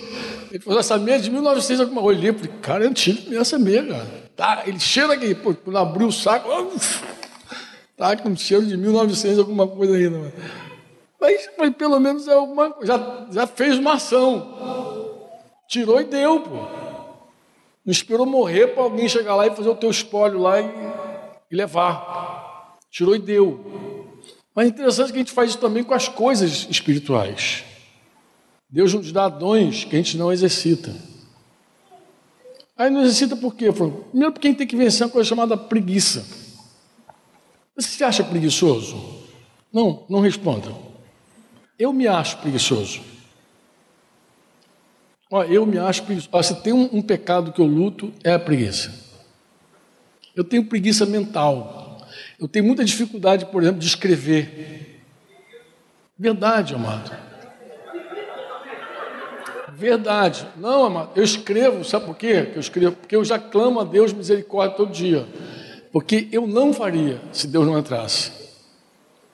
ele falou, essa meia é de 1900 alguma coisa. Eu falei, cara, é antigo essa meia, cara. Tá, ele cheira aqui, pô, quando abriu o saco, tá com cheiro de 1900 alguma coisa ainda. Mano. Mas, mas pelo menos é alguma já, já fez uma ação. Tirou e deu, pô. Não esperou morrer para alguém chegar lá e fazer o teu espólio lá e, e levar. Tirou e deu. Mas é interessante que a gente faz isso também com as coisas espirituais. Deus nos dá dons que a gente não exercita. Aí não exercita por quê? Primeiro porque a gente tem que vencer uma coisa chamada preguiça. Você se acha preguiçoso? Não, não responda. Eu me acho preguiçoso. Ó, eu me acho preguiçoso. Ó, se tem um, um pecado que eu luto, é a preguiça. Eu tenho preguiça mental. Eu tenho muita dificuldade, por exemplo, de escrever. Verdade, amado. Verdade. Não, amado, eu escrevo, sabe por quê? Eu escrevo porque eu já clamo a Deus misericórdia todo dia. Porque eu não faria se Deus não entrasse.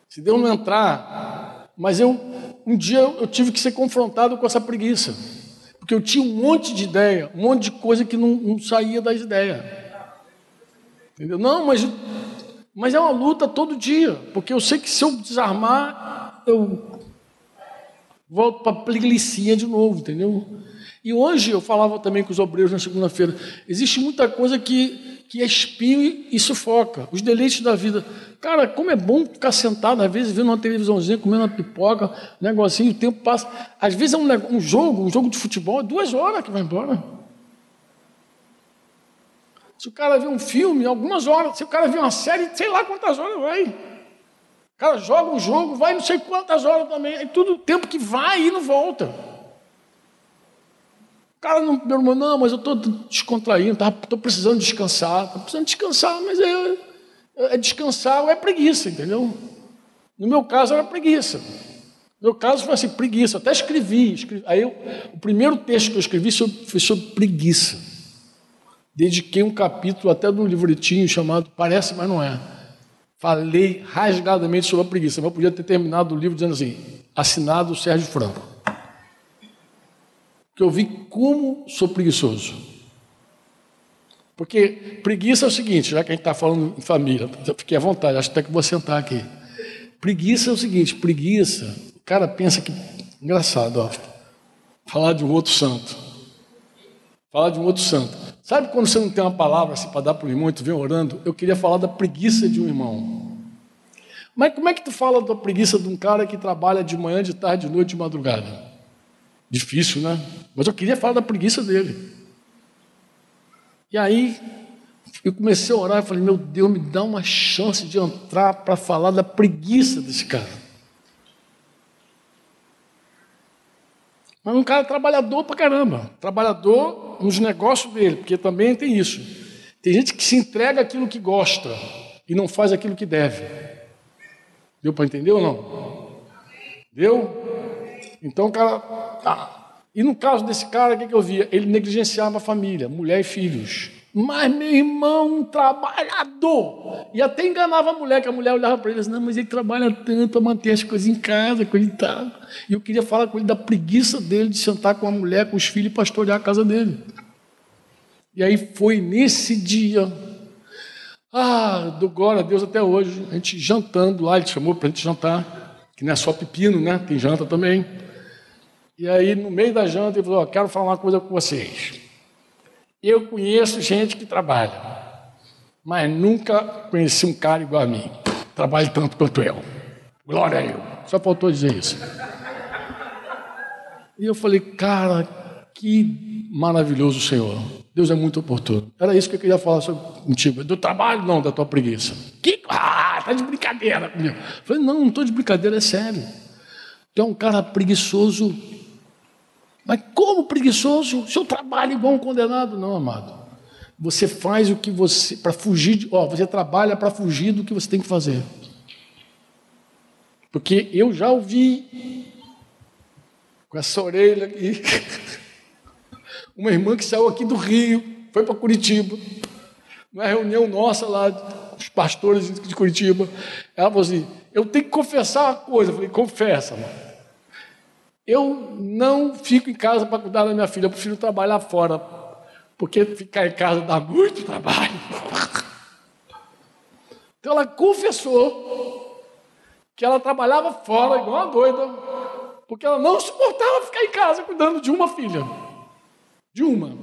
Se Deus não entrar, mas eu um dia eu tive que ser confrontado com essa preguiça. Porque eu tinha um monte de ideia, um monte de coisa que não, não saía das ideias. Entendeu? Não, mas, mas é uma luta todo dia. Porque eu sei que se eu desarmar, eu volto para a preguiça de novo, entendeu? E hoje eu falava também com os obreiros na segunda-feira. Existe muita coisa que, que é espinho e sufoca. Os deleites da vida. Cara, como é bom ficar sentado, às vezes, vendo uma televisãozinha, comendo uma pipoca, um negocinho, o tempo passa. Às vezes é um, um jogo, um jogo de futebol, é duas horas que vai embora. Se o cara vê um filme, algumas horas. Se o cara vê uma série, sei lá quantas horas vai cara joga um jogo, vai não sei quantas horas também, é tudo tempo que vai e não volta. O cara não, meu irmão, não, mas eu estou descontraindo, estou tá, precisando descansar, estou precisando descansar, mas é, é descansar ou é preguiça, entendeu? No meu caso era preguiça. No meu caso foi assim, preguiça. Até escrevi. escrevi. Aí eu, o primeiro texto que eu escrevi foi sobre preguiça. Dediquei um capítulo até de um livretinho chamado Parece, mas não é falei rasgadamente sobre a preguiça, mas eu podia ter terminado o livro dizendo assim: assinado Sérgio Franco. Que eu vi como sou preguiçoso. Porque preguiça é o seguinte, já que a gente está falando em família, fiquei à vontade, acho até que vou sentar aqui. Preguiça é o seguinte, preguiça, o cara pensa que. Engraçado, ó. Falar de um outro santo. Falar de um outro santo. Sabe quando você não tem uma palavra assim para dar para o irmão e tu vem orando? Eu queria falar da preguiça de um irmão. Mas como é que tu fala da preguiça de um cara que trabalha de manhã, de tarde, de noite, de madrugada? Difícil, né? Mas eu queria falar da preguiça dele. E aí eu comecei a orar e falei: Meu Deus, me dá uma chance de entrar para falar da preguiça desse cara. Mas um cara trabalhador pra caramba. Trabalhador nos negócios dele, porque também tem isso. Tem gente que se entrega aquilo que gosta e não faz aquilo que deve. Deu para entender ou não? Deu? Então o cara. Tá. E no caso desse cara, o que, que eu via? Ele negligenciava a família, mulher e filhos. Mas meu irmão, um trabalhador. E até enganava a mulher, que a mulher olhava para ele disse, não, mas ele trabalha tanto para manter as coisas em casa, e tal. E eu queria falar com ele da preguiça dele de sentar com a mulher, com os filhos e pastorear a casa dele. E aí foi nesse dia, ah, do glória a Deus até hoje, a gente jantando lá, ele chamou para a gente jantar, que não é só pepino, né? Tem janta também. E aí, no meio da janta, ele falou: oh, quero falar uma coisa com vocês. Eu conheço gente que trabalha, mas nunca conheci um cara igual a mim. Trabalho tanto quanto eu. Glória a eu. Só faltou dizer isso. E eu falei, cara, que maravilhoso o Senhor. Deus é muito oportuno. Era isso que eu queria falar sobre, contigo. Do trabalho, não, da tua preguiça. Que? Ah, tá de brincadeira comigo. Falei, não, não estou de brincadeira, é sério. Tu é um cara preguiçoso mas como preguiçoso? Se eu trabalho igual um condenado, não, amado. Você faz o que você para fugir, de, ó, você trabalha para fugir do que você tem que fazer. Porque eu já ouvi com essa orelha aqui uma irmã que saiu aqui do Rio, foi para Curitiba, numa reunião nossa lá, os pastores de Curitiba. Ela falou assim: Eu tenho que confessar uma coisa. Eu falei: Confessa, mano. Eu não fico em casa para cuidar da minha filha, eu prefiro trabalhar fora, porque ficar em casa dá muito trabalho. Então ela confessou que ela trabalhava fora, igual uma doida, porque ela não suportava ficar em casa cuidando de uma filha. De uma.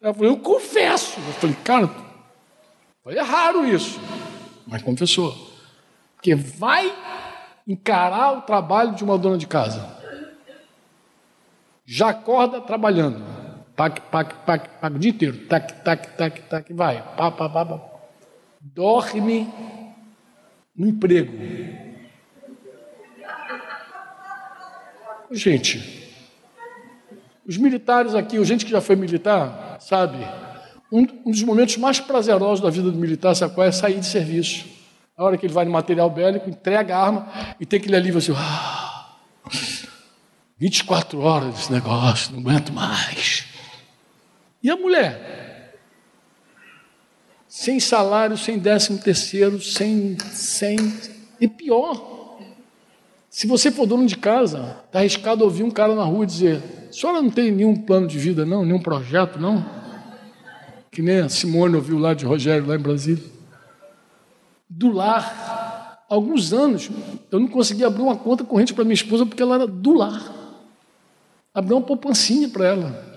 Ela falou, eu confesso. Eu falei, cara, foi raro isso. Mas confessou. Porque vai encarar o trabalho de uma dona de casa. Já acorda trabalhando. Tac, tac, tac, tac, o dia inteiro. Tac, tac, tac, tac, vai. Pá, pá, pá, pá. Dorme no emprego. Gente, os militares aqui, a gente que já foi militar, sabe, um, um dos momentos mais prazerosos da vida do militar, sabe qual é? Sair de serviço. A hora que ele vai no material bélico, entrega a arma e tem aquele alívio assim, ah, 24 horas desse negócio, não aguento mais. E a mulher? Sem salário, sem décimo terceiro, sem, sem. E pior, se você for dono de casa, está arriscado ouvir um cara na rua dizer: a senhora não tem nenhum plano de vida, não, nenhum projeto, não? Que nem a Simone ouviu lá de Rogério, lá em Brasília do lar. Alguns anos eu não conseguia abrir uma conta corrente para minha esposa porque ela era do lar. Abri uma poupancinha para ela.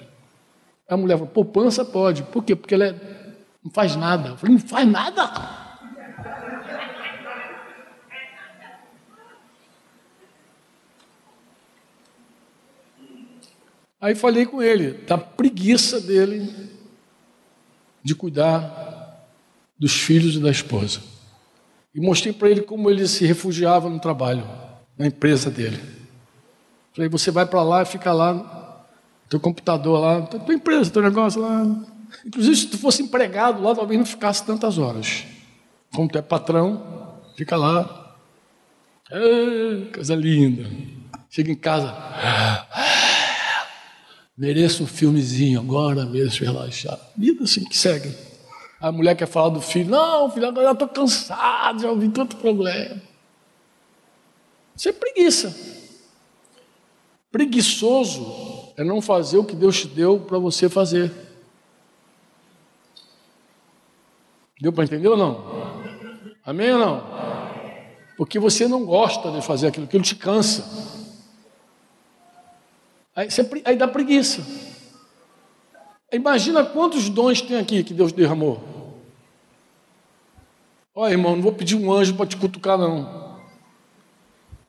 A mulher falou: poupança pode. Por quê? Porque ela é... não faz nada. Eu falei: não faz nada. Aí falei com ele da preguiça dele de cuidar dos filhos e da esposa. E mostrei para ele como ele se refugiava no trabalho, na empresa dele. Falei, você vai para lá e fica lá, teu computador lá, tua empresa, teu negócio lá. Inclusive, se tu fosse empregado lá, talvez não ficasse tantas horas. Como tu é patrão, fica lá. É, coisa linda. Chega em casa. Mereço um filmezinho agora, mereço relaxar. Vida assim que segue. A mulher quer falar do filho. Não, filho, agora eu estou cansado, já ouvi tanto problema. Isso é preguiça. Preguiçoso é não fazer o que Deus te deu para você fazer. Deu para entender ou não? Amém ou não? Porque você não gosta de fazer aquilo, aquilo te cansa. Aí, você, aí dá preguiça. Imagina quantos dons tem aqui que Deus derramou. Olha, irmão, não vou pedir um anjo para te cutucar, não.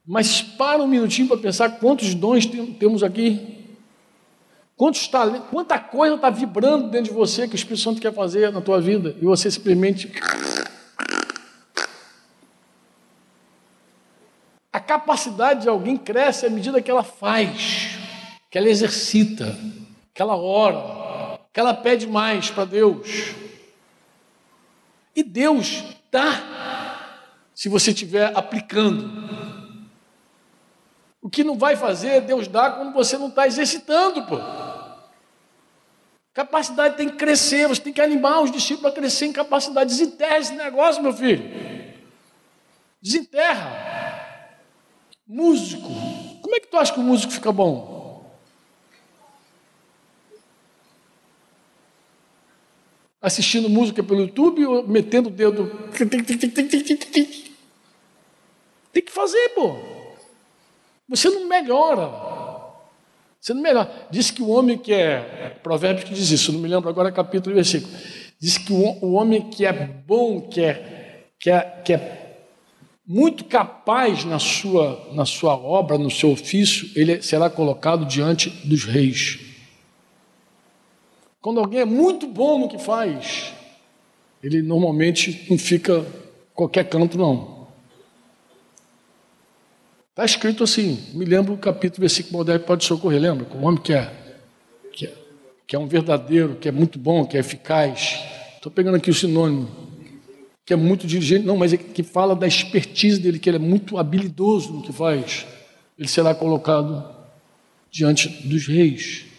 Mas para um minutinho para pensar quantos dons temos aqui. Quantos talentos, quanta coisa está vibrando dentro de você que o Espírito Santo quer fazer na tua vida e você simplesmente. A capacidade de alguém cresce à medida que ela faz, que ela exercita, que ela ora, que ela pede mais para Deus. E Deus dá, se você estiver aplicando. O que não vai fazer, Deus dá quando você não está exercitando, pô. Capacidade tem que crescer, você tem que animar os discípulos a crescer em capacidade. Desenterra esse negócio, meu filho. Desenterra. Músico. Como é que tu acha que o músico fica bom? Assistindo música pelo YouTube ou metendo o dedo. Tem que fazer, pô. Você não melhora. Você não melhora. Diz que o homem que é. Provérbios que diz isso, não me lembro agora capítulo e versículo. Diz que o homem que é bom, que é, que é, que é muito capaz na sua, na sua obra, no seu ofício, ele será colocado diante dos reis. Quando alguém é muito bom no que faz, ele normalmente não fica qualquer canto, não. Está escrito assim, me lembro o capítulo, versículo moderno pode socorrer, lembra? O homem que é, que é, que é um verdadeiro, que é muito bom, que é eficaz. Estou pegando aqui o sinônimo, que é muito dirigente, não, mas é que fala da expertise dele, que ele é muito habilidoso no que faz. Ele será colocado diante dos reis.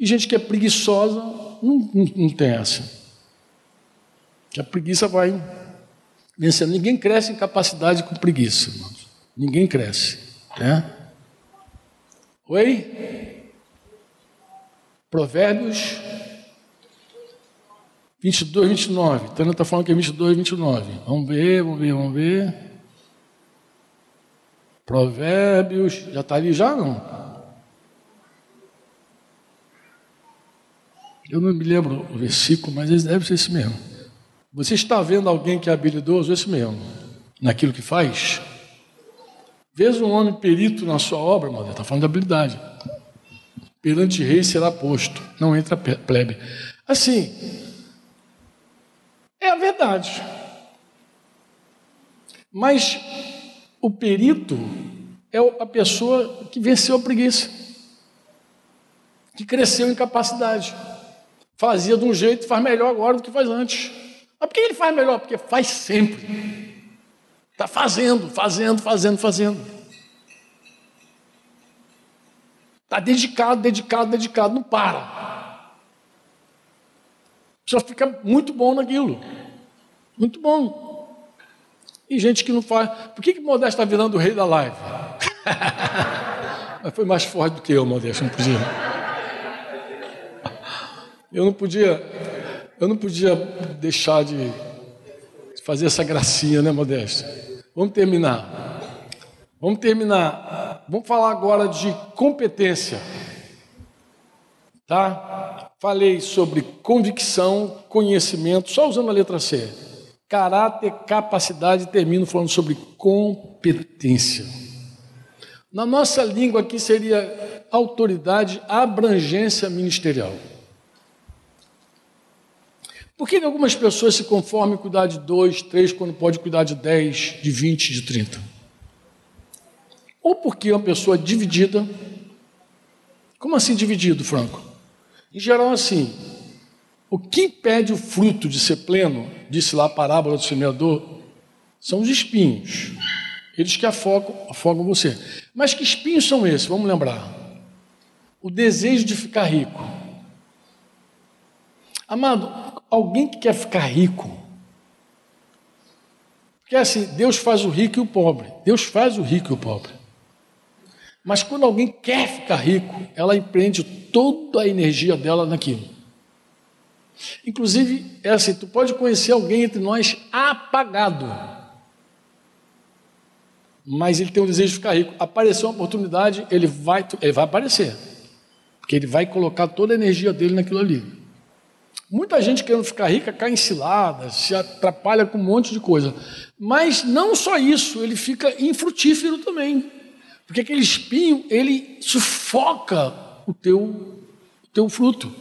E gente que é preguiçosa não, não, não tem essa. Que a preguiça vai vencendo. Ninguém cresce em capacidade com preguiça, irmãos. Ninguém cresce. Né? Oi? Provérbios 22, 29. Tânia está falando que é 22, 29. Vamos ver, vamos ver, vamos ver. Provérbios, já está ali já não? Eu não me lembro o versículo, mas deve ser esse mesmo. Você está vendo alguém que é habilidoso, esse mesmo, naquilo que faz? Vês um homem perito na sua obra, irmão, está falando de habilidade. Perante rei será posto, não entra plebe. Assim, é a verdade. Mas o perito é a pessoa que venceu a preguiça, que cresceu em capacidade. Fazia de um jeito, faz melhor agora do que faz antes. Mas por que ele faz melhor? Porque faz sempre. Está fazendo, fazendo, fazendo, fazendo. Está dedicado, dedicado, dedicado, não para. Só fica muito bom naquilo. Muito bom. E gente que não faz. Por que, que Modesto está virando o rei da live? Mas foi mais forte do que eu, Modesto, não podia. Eu não podia, eu não podia deixar de fazer essa gracinha, né, Modesto? Vamos terminar. Vamos terminar. Vamos falar agora de competência. Tá? Falei sobre convicção, conhecimento, só usando a letra C. Caráter, capacidade, termino falando sobre competência. Na nossa língua aqui seria autoridade, abrangência ministerial. Por que algumas pessoas se conformam em cuidar de dois, três, quando pode cuidar de dez, de vinte, de trinta? Ou porque é uma pessoa dividida. Como assim dividido, Franco? Em geral, assim. O que impede o fruto de ser pleno, disse lá a parábola do semeador, são os espinhos. Eles que afogam, afogam você. Mas que espinhos são esses? Vamos lembrar. O desejo de ficar rico. Amado, alguém que quer ficar rico. Porque assim, Deus faz o rico e o pobre. Deus faz o rico e o pobre. Mas quando alguém quer ficar rico, ela empreende toda a energia dela naquilo. Inclusive, é assim, tu pode conhecer alguém entre nós apagado. Mas ele tem o desejo de ficar rico. Apareceu uma oportunidade, ele vai, ele vai aparecer. Porque ele vai colocar toda a energia dele naquilo ali. Muita gente querendo ficar rica cai em ciladas, se atrapalha com um monte de coisa. Mas não só isso, ele fica infrutífero também. Porque aquele espinho, ele sufoca o teu, o teu fruto.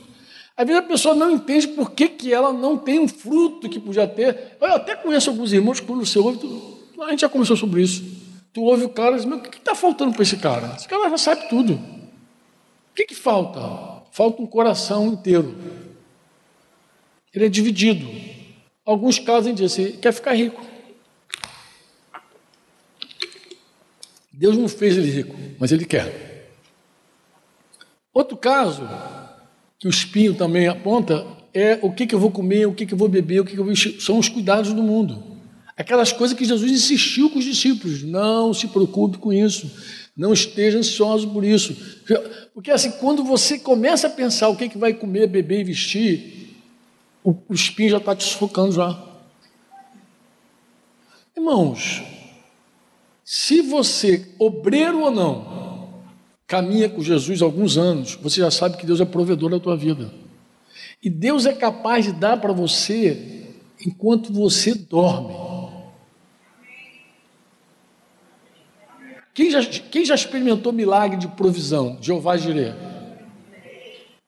Às vezes a pessoa não entende por que, que ela não tem um fruto que podia ter. Eu até conheço alguns irmãos que quando você ouve, tu, a gente já conversou sobre isso. Tu ouve o cara e diz, meu, o que está faltando para esse cara? Esse cara já sabe tudo. O que, que falta? Falta um coração inteiro. Ele é dividido. Alguns casos em diz assim, quer ficar rico. Deus não fez ele rico, mas ele quer. Outro caso, que o espinho também aponta, é o que, que eu vou comer, o que, que eu vou beber, o que, que eu vou. São os cuidados do mundo. Aquelas coisas que Jesus insistiu com os discípulos. Não se preocupe com isso. Não esteja ansioso por isso. Porque assim, quando você começa a pensar o que, que vai comer, beber e vestir, o, o espinho já está te sufocando já. Irmãos, se você, obreiro ou não, caminha com Jesus alguns anos, você já sabe que Deus é provedor da tua vida. E Deus é capaz de dar para você enquanto você dorme. Quem já, quem já experimentou milagre de provisão? Jeová Jireh.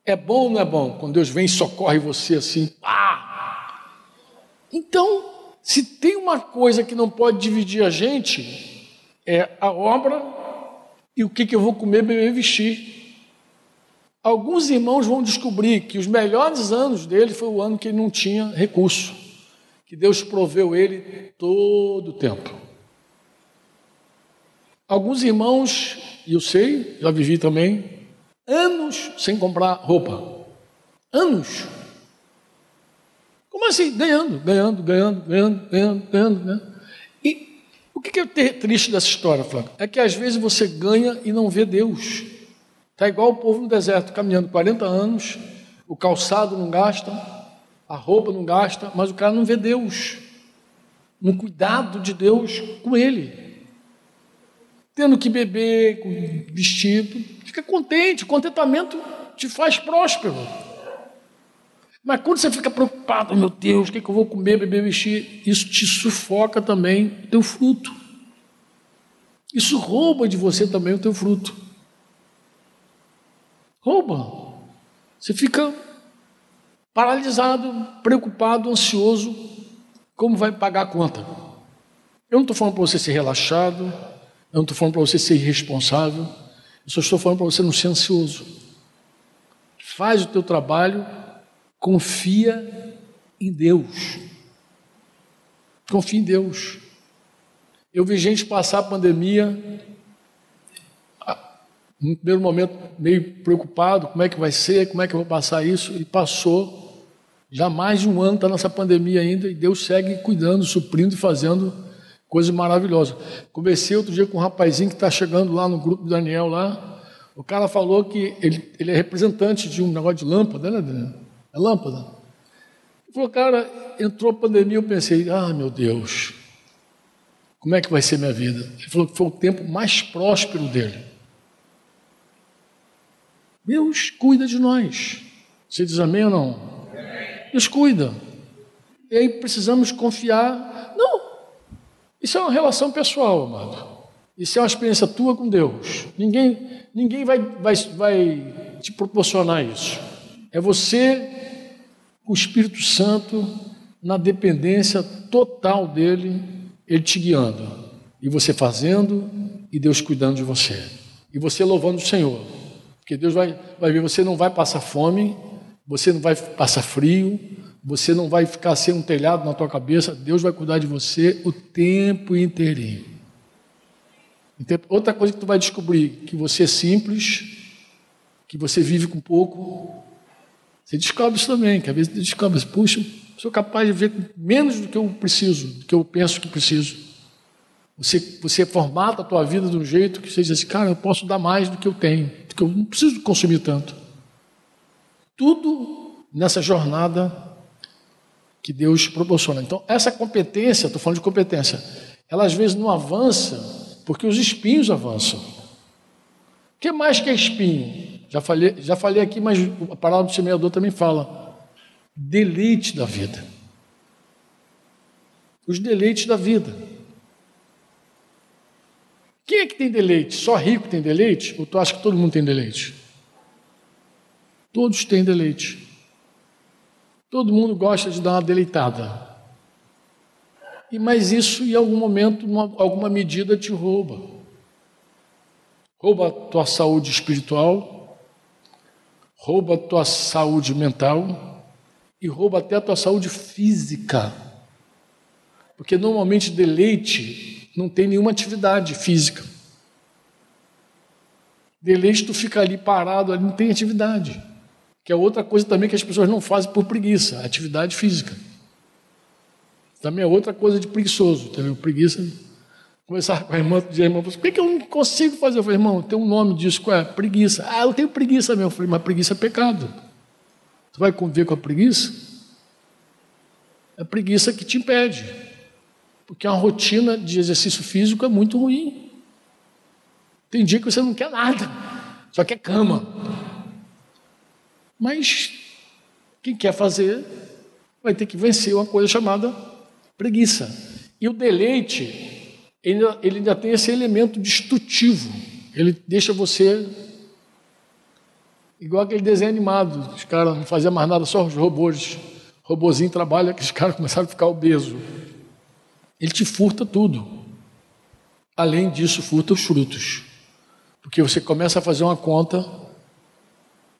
É bom ou não é bom quando Deus vem e socorre você assim? Então, se tem uma coisa que não pode dividir a gente, é a obra e o que, que eu vou comer, beber e vestir. Alguns irmãos vão descobrir que os melhores anos dele foi o ano que ele não tinha recurso, que Deus proveu ele todo o tempo. Alguns irmãos, e eu sei, já vivi também, anos sem comprar roupa. Anos. Como assim? Ganhando, ganhando, ganhando, ganhando, ganhando, ganhando. Né? E o que é triste dessa história, Flávio? É que às vezes você ganha e não vê Deus. Está igual o povo no deserto, caminhando 40 anos, o calçado não gasta, a roupa não gasta, mas o cara não vê Deus. No cuidado de Deus com ele. Tendo que beber, com vestido, fica contente, contentamento te faz próspero. Mas quando você fica preocupado, meu Deus, o que, é que eu vou comer, beber, vestir, isso te sufoca também o teu fruto. Isso rouba de você também o teu fruto. Rouba. Você fica paralisado, preocupado, ansioso, como vai pagar a conta. Eu não estou falando para você ser relaxado, eu não estou falando para você ser irresponsável, só estou falando para você não ser ansioso. Faz o teu trabalho confia em Deus. Confia em Deus. Eu vi gente passar a pandemia, no primeiro momento meio preocupado, como é que vai ser, como é que eu vou passar isso, e passou. Já mais de um ano está nessa pandemia ainda, e Deus segue cuidando, suprindo e fazendo coisas maravilosas. Conversei outro dia com um rapazinho que está chegando lá no grupo do Daniel lá. O cara falou que ele, ele é representante de um negócio de lâmpada, né, Daniel? É lâmpada. Ele falou, cara, entrou a pandemia, eu pensei, ah, meu Deus, como é que vai ser minha vida? Ele falou que foi o tempo mais próspero dele. Deus cuida de nós. Você diz amém ou não? Deus cuida. E aí precisamos confiar. Isso é uma relação pessoal, amado. Isso é uma experiência tua com Deus. Ninguém, ninguém vai, vai, vai te proporcionar isso. É você o Espírito Santo na dependência total dele, ele te guiando, e você fazendo, e Deus cuidando de você, e você louvando o Senhor, porque Deus vai, vai ver, você não vai passar fome, você não vai passar frio, você não vai ficar sem um telhado na tua cabeça, Deus vai cuidar de você o tempo inteirinho. Outra coisa que tu vai descobrir, que você é simples, que você vive com pouco, você descobre isso também, que às vezes você descobre, puxa, sou capaz de ver menos do que eu preciso, do que eu penso que preciso. Você, você formata a tua vida de um jeito que você diz assim, cara, eu posso dar mais do que eu tenho, porque eu não preciso consumir tanto. Tudo nessa jornada que Deus proporciona. Então, essa competência, estou falando de competência, ela às vezes não avança porque os espinhos avançam. O que mais que é espinho? Já falei, já falei aqui, mas a palavra do semeador também fala. Deleite da vida. Os deleites da vida. Quem é que tem deleite? Só rico tem deleite? Ou tu acha que todo mundo tem deleite? Todos têm deleite. Todo mundo gosta de dar uma deleitada. E mas isso em algum momento, em alguma medida te rouba. Rouba a tua saúde espiritual, rouba a tua saúde mental e rouba até a tua saúde física. Porque normalmente deleite não tem nenhuma atividade física. Deleite tu fica ali parado, ali não tem atividade. Que é outra coisa também que as pessoas não fazem por preguiça, atividade física. Também é outra coisa de preguiçoso, entendeu? Preguiça Conversar com a irmã, a irmã falou, por que, eu não consigo fazer? Eu falei, irmão, tem um nome disso, qual é? Preguiça. Ah, eu tenho preguiça meu. Eu falei, mas preguiça é pecado. Você vai conviver com a preguiça? É a preguiça que te impede. Porque uma rotina de exercício físico é muito ruim. Tem dia que você não quer nada, só quer cama. Mas quem quer fazer vai ter que vencer uma coisa chamada preguiça. E o deleite ele, ele ainda tem esse elemento destrutivo. Ele deixa você igual aquele desenho animado. Os caras não faziam mais nada, só os robôs. Robozinho trabalha, que os caras começaram a ficar obesos. Ele te furta tudo. Além disso, furta os frutos. Porque você começa a fazer uma conta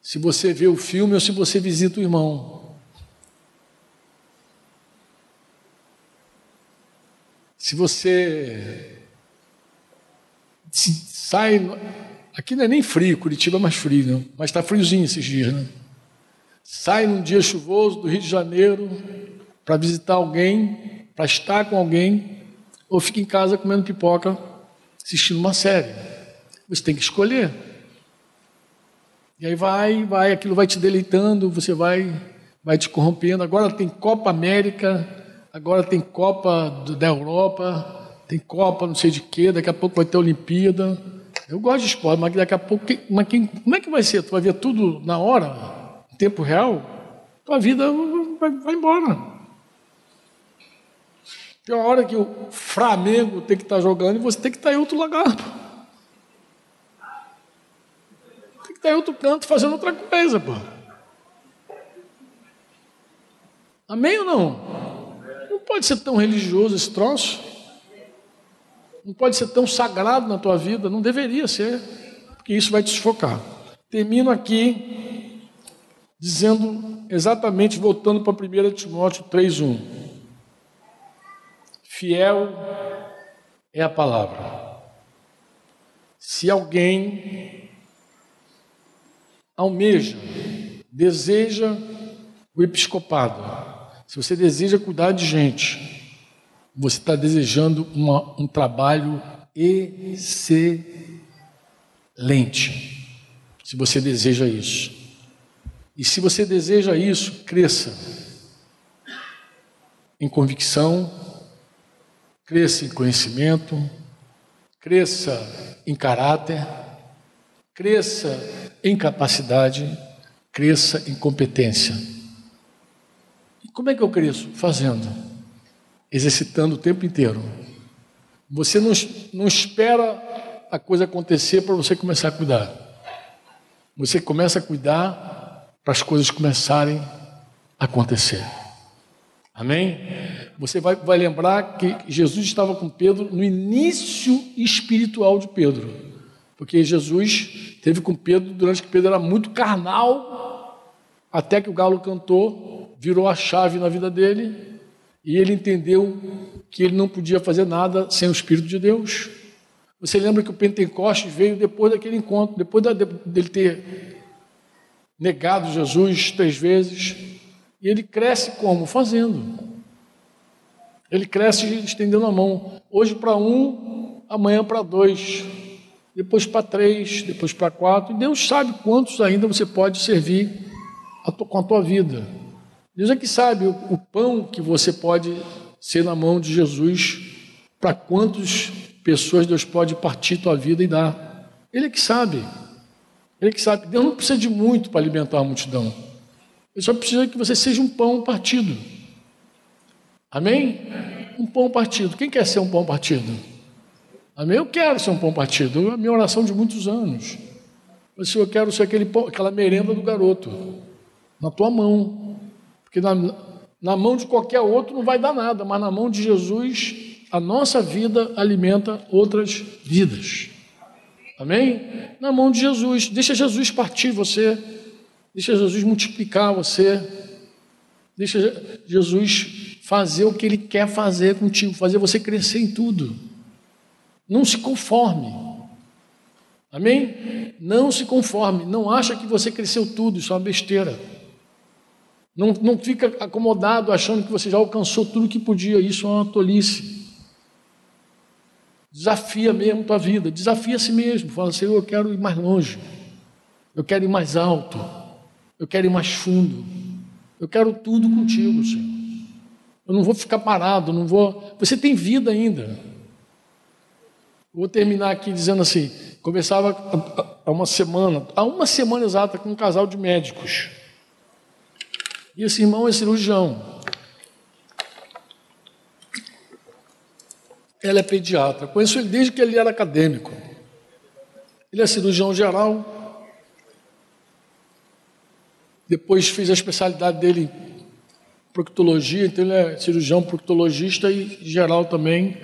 se você vê o filme ou se você visita o irmão. Se você sai. Aqui não é nem frio, Curitiba é mais frio, não, mas está friozinho esses dias, né? Sai num dia chuvoso do Rio de Janeiro, para visitar alguém, para estar com alguém, ou fica em casa comendo pipoca, assistindo uma série. Você tem que escolher. E aí vai, vai, aquilo vai te deleitando, você vai, vai te corrompendo. Agora tem Copa América, agora tem Copa da Europa, tem Copa não sei de quê, daqui a pouco vai ter Olimpíada. Eu gosto de esporte, mas daqui a pouco, mas quem, como é que vai ser? Tu vai ver tudo na hora, em tempo real? Tua vida vai, vai embora. Tem uma hora que o Flamengo tem que estar jogando e você tem que estar em outro lugar. Está em outro canto fazendo outra coisa, pô. Amém ou não? Não pode ser tão religioso esse troço. Não pode ser tão sagrado na tua vida. Não deveria ser, porque isso vai te sufocar. Termino aqui dizendo exatamente, voltando para 1 Timóteo 3,1. Fiel é a palavra. Se alguém almeja, deseja o episcopado, se você deseja cuidar de gente, você está desejando uma, um trabalho excelente. Se você deseja isso. E se você deseja isso, cresça em convicção, cresça em conhecimento, cresça em caráter, cresça em capacidade, cresça em competência. E como é que eu cresço? Fazendo, exercitando o tempo inteiro. Você não, não espera a coisa acontecer para você começar a cuidar. Você começa a cuidar para as coisas começarem a acontecer. Amém? Você vai, vai lembrar que Jesus estava com Pedro no início espiritual de Pedro. Porque Jesus teve com Pedro durante que Pedro era muito carnal, até que o galo cantou, virou a chave na vida dele, e ele entendeu que ele não podia fazer nada sem o Espírito de Deus. Você lembra que o Pentecostes veio depois daquele encontro, depois dele ter negado Jesus três vezes, e ele cresce como? Fazendo. Ele cresce estendendo a mão. Hoje para um, amanhã para dois depois para três, depois para quatro. E Deus sabe quantos ainda você pode servir a com a tua vida. Deus é que sabe o, o pão que você pode ser na mão de Jesus, para quantas pessoas Deus pode partir tua vida e dar. Ele é que sabe. Ele é que sabe. Deus não precisa de muito para alimentar a multidão. Ele só precisa que você seja um pão partido. Amém? Um pão partido. Quem quer ser um pão partido? Amém? Eu quero ser um pão partido. É a minha oração de muitos anos. Mas eu quero ser aquele pão, aquela merenda do garoto. Na tua mão. Porque na, na mão de qualquer outro não vai dar nada, mas na mão de Jesus, a nossa vida alimenta outras vidas. Amém? Na mão de Jesus. Deixa Jesus partir você. Deixa Jesus multiplicar você. Deixa Jesus fazer o que Ele quer fazer contigo, fazer você crescer em tudo. Não se conforme. Amém? Não se conforme. Não acha que você cresceu tudo, isso é uma besteira. Não, não fica acomodado achando que você já alcançou tudo que podia, isso é uma tolice. Desafia mesmo tua vida, desafia a si mesmo. Fala, Senhor, eu quero ir mais longe, eu quero ir mais alto, eu quero ir mais fundo, eu quero tudo contigo, Senhor. Eu não vou ficar parado, não vou. Você tem vida ainda. Vou terminar aqui dizendo assim: conversava há uma semana, há uma semana exata, com um casal de médicos. E esse irmão é cirurgião. Ela é pediatra. Conheço ele desde que ele era acadêmico. Ele é cirurgião geral. Depois fez a especialidade dele em proctologia, então ele é cirurgião proctologista e geral também.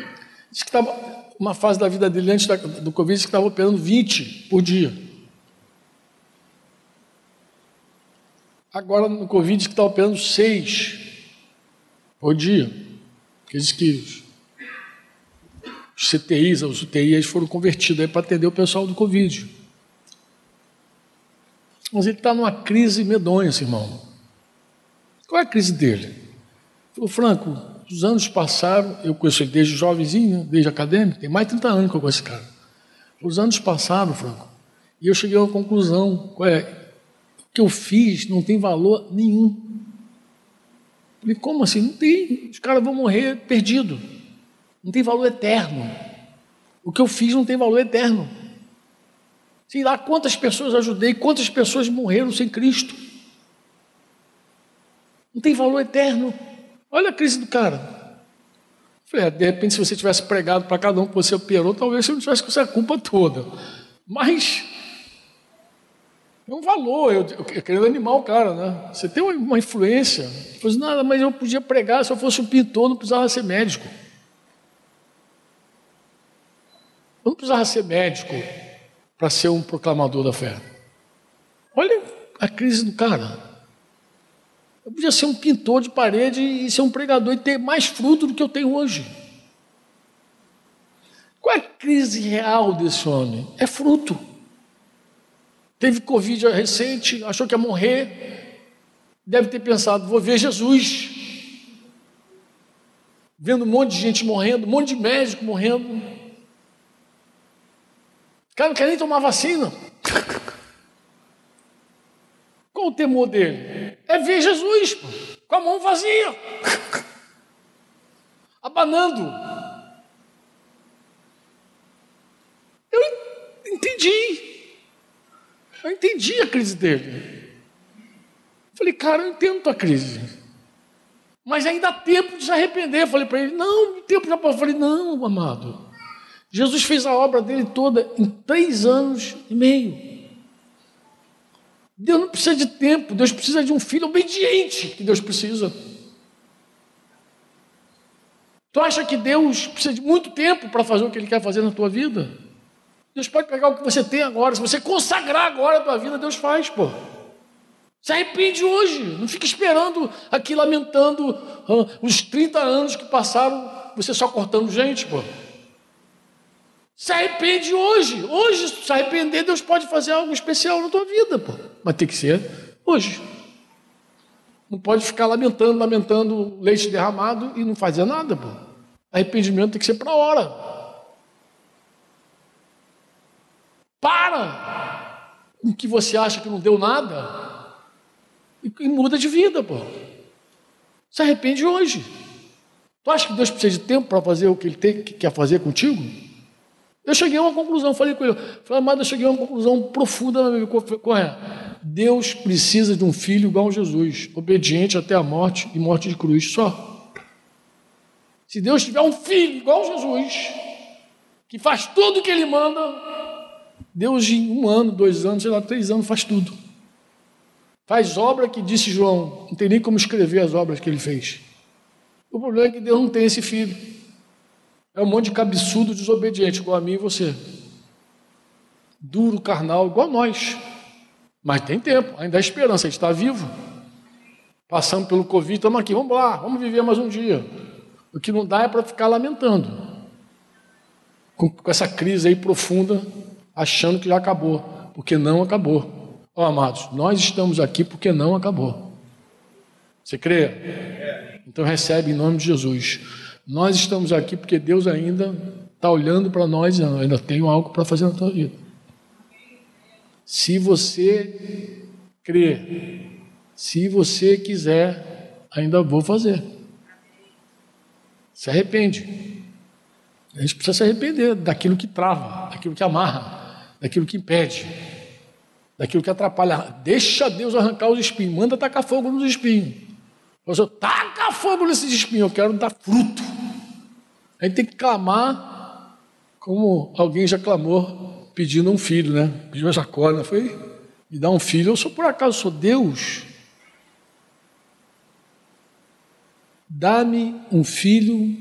Diz que estava uma fase da vida dele antes do Covid que estava operando 20 por dia. Agora no Covid que está operando 6 por dia. Quer dizer que os CTIs, os UTIs foram convertidos para atender o pessoal do Covid. Mas ele está numa crise medonha, esse irmão. Qual é a crise dele? Falou, Franco, os anos passaram, eu conheço ele desde jovenzinho, né, desde acadêmico, tem mais de 30 anos que eu conheço esse cara. Os anos passaram, Franco, e eu cheguei a uma conclusão: qual é? o que eu fiz não tem valor nenhum. Falei, como assim? Não tem. Os caras vão morrer perdido. Não tem valor eterno. O que eu fiz não tem valor eterno. Sei lá quantas pessoas ajudei, quantas pessoas morreram sem Cristo. Não tem valor eterno. Olha a crise do cara. Falei, é, de repente, se você tivesse pregado para cada um que você operou, talvez você não tivesse com essa culpa toda. Mas é um valor, eu, eu, eu querendo animar o cara, né? Você tem uma, uma influência. Eu falei, nada, mas eu podia pregar, se eu fosse um pintor, não precisava ser médico. Eu não precisava ser médico para ser um proclamador da fé. Olha a crise do cara. Eu podia ser um pintor de parede e ser um pregador e ter mais fruto do que eu tenho hoje. Qual é a crise real desse homem? É fruto. Teve Covid recente, achou que ia morrer. Deve ter pensado, vou ver Jesus. Vendo um monte de gente morrendo, um monte de médico morrendo. O cara não quer nem tomar vacina. Qual o temor dele? É ver Jesus com a mão vazia, abanando. Eu entendi. Eu entendi a crise dele. Falei, cara, eu entendo tua crise. Mas ainda há tempo de se arrepender. Falei para ele, não, tempo já passou. Falei, não, amado. Jesus fez a obra dele toda em três anos e meio. Deus não precisa de tempo, Deus precisa de um filho obediente que Deus precisa. Tu acha que Deus precisa de muito tempo para fazer o que Ele quer fazer na tua vida? Deus pode pegar o que você tem agora, se você consagrar agora a tua vida, Deus faz, pô. Se arrepende hoje, não fica esperando aqui lamentando ah, os 30 anos que passaram, você só cortando gente, pô. Se arrepende hoje. Hoje, se arrepender, Deus pode fazer algo especial na tua vida, pô. Mas tem que ser hoje. Não pode ficar lamentando, lamentando leite derramado e não fazer nada, pô. Arrependimento tem que ser para hora. Para com que você acha que não deu nada e, e muda de vida, pô. Se arrepende hoje. Tu acha que Deus precisa de tempo para fazer o que Ele tem, que quer fazer contigo? Eu cheguei a uma conclusão, falei com ele, falei, amado, eu cheguei a uma conclusão profunda na minha. Qual é? Deus precisa de um filho igual a Jesus, obediente até a morte e morte de cruz só. Se Deus tiver um filho igual a Jesus, que faz tudo o que ele manda, Deus em um ano, dois anos, sei lá, três anos, faz tudo. Faz obra que disse João, não tem nem como escrever as obras que ele fez. O problema é que Deus não tem esse filho. É um monte de cabeçudo desobediente, igual a mim e você. Duro, carnal, igual nós. Mas tem tempo, ainda há esperança, a gente está vivo. Passamos pelo Covid, estamos aqui, vamos lá, vamos viver mais um dia. O que não dá é para ficar lamentando. Com, com, essa crise aí profunda, achando que já acabou. Porque não acabou. Ó, oh, amados, nós estamos aqui porque não acabou. Você crê? Então recebe em nome de Jesus. Nós estamos aqui porque Deus ainda está olhando para nós e ainda tenho algo para fazer na tua vida. Se você crer, se você quiser, ainda vou fazer. Se arrepende. A gente precisa se arrepender daquilo que trava, daquilo que amarra, daquilo que impede, daquilo que atrapalha. Deixa Deus arrancar os espinhos, manda tacar fogo nos espinhos. Você taca fogo nesses espinhos, eu quero dar fruto. A gente tem que clamar como alguém já clamou pedindo um filho, né? Pediu a Jacó, né? Foi me dá um filho. Eu sou por acaso sou Deus. Dá-me um filho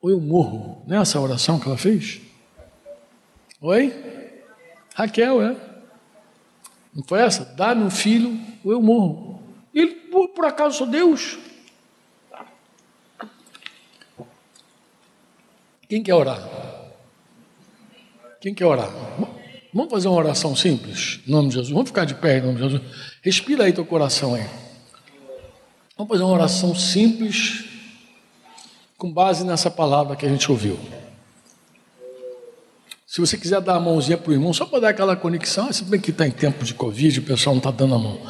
ou eu morro. Não é essa oração que ela fez? Oi? Raquel, é? Não foi essa? Dá-me um filho ou eu morro. Ele, por acaso, sou Deus? Quem quer orar? Quem quer orar? Vamos fazer uma oração simples, em nome de Jesus. Vamos ficar de pé em nome de Jesus. Respira aí teu coração aí. Vamos fazer uma oração simples, com base nessa palavra que a gente ouviu. Se você quiser dar a mãozinha para o irmão, só para dar aquela conexão, se bem que está em tempo de Covid, o pessoal não está dando a mão.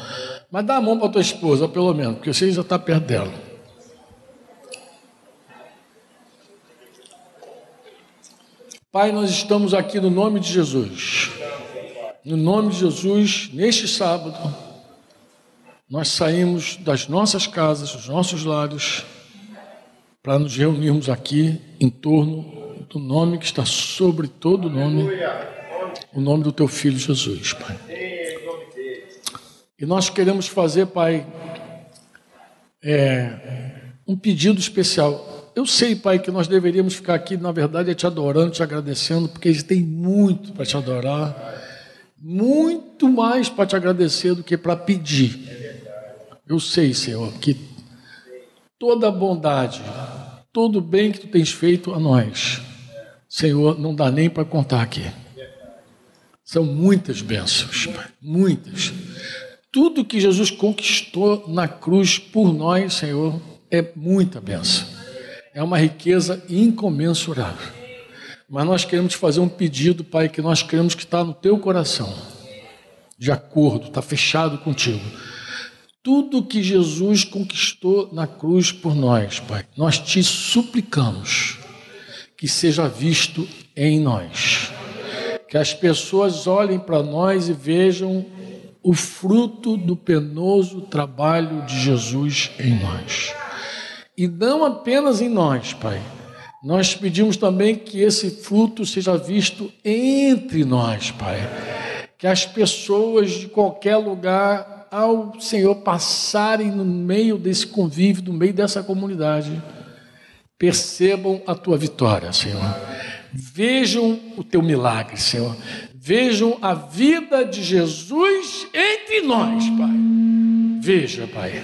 Mas dá a mão para tua esposa, pelo menos, porque você já está perto dela. Pai, nós estamos aqui no nome de Jesus. No nome de Jesus, neste sábado, nós saímos das nossas casas, dos nossos lares, para nos reunirmos aqui em torno do nome que está sobre todo nome, o nome do teu filho Jesus, Pai. E nós queremos fazer, Pai, é, um pedido especial. Eu sei, Pai, que nós deveríamos ficar aqui, na verdade, te adorando, te agradecendo, porque eles têm muito para te adorar, muito mais para te agradecer do que para pedir. Eu sei, Senhor, que toda a bondade, todo o bem que tu tens feito a nós, Senhor, não dá nem para contar aqui. São muitas bênçãos, muitas. Tudo que Jesus conquistou na cruz por nós, Senhor, é muita bênção. É uma riqueza incomensurável. Mas nós queremos fazer um pedido, Pai, que nós queremos que está no teu coração. De acordo, está fechado contigo. Tudo que Jesus conquistou na cruz por nós, Pai, nós te suplicamos que seja visto em nós. Que as pessoas olhem para nós e vejam o fruto do penoso trabalho de Jesus em nós. E não apenas em nós, Pai. Nós pedimos também que esse fruto seja visto entre nós, Pai. Que as pessoas de qualquer lugar, ao Senhor passarem no meio desse convívio, no meio dessa comunidade, percebam a tua vitória, Senhor. Vejam o teu milagre, Senhor. Vejam a vida de Jesus entre nós, Pai. Veja, Pai.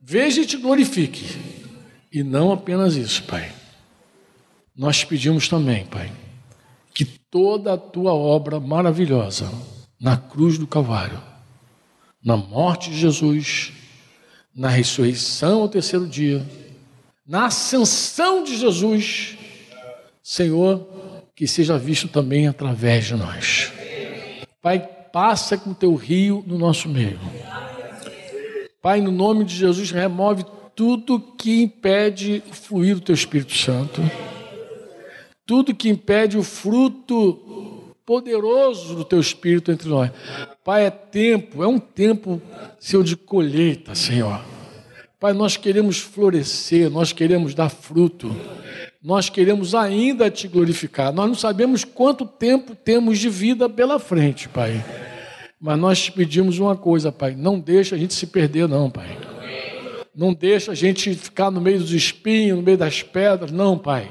Veja e te glorifique. E não apenas isso, Pai. Nós pedimos também, Pai, que toda a tua obra maravilhosa na cruz do Calvário, na morte de Jesus, na ressurreição ao terceiro dia, na ascensão de Jesus, Senhor, que seja visto também através de nós. Pai, passa com teu rio no nosso meio. Pai, no nome de Jesus, remove tudo que impede o fluir do teu Espírito Santo, tudo que impede o fruto poderoso do teu Espírito entre nós. Pai, é tempo, é um tempo, Senhor, de colheita, Senhor. Pai, nós queremos florescer, nós queremos dar fruto, nós queremos ainda te glorificar. Nós não sabemos quanto tempo temos de vida pela frente, Pai. Mas nós te pedimos uma coisa, Pai, não deixa a gente se perder, não, Pai. Não deixa a gente ficar no meio dos espinhos, no meio das pedras, não, Pai.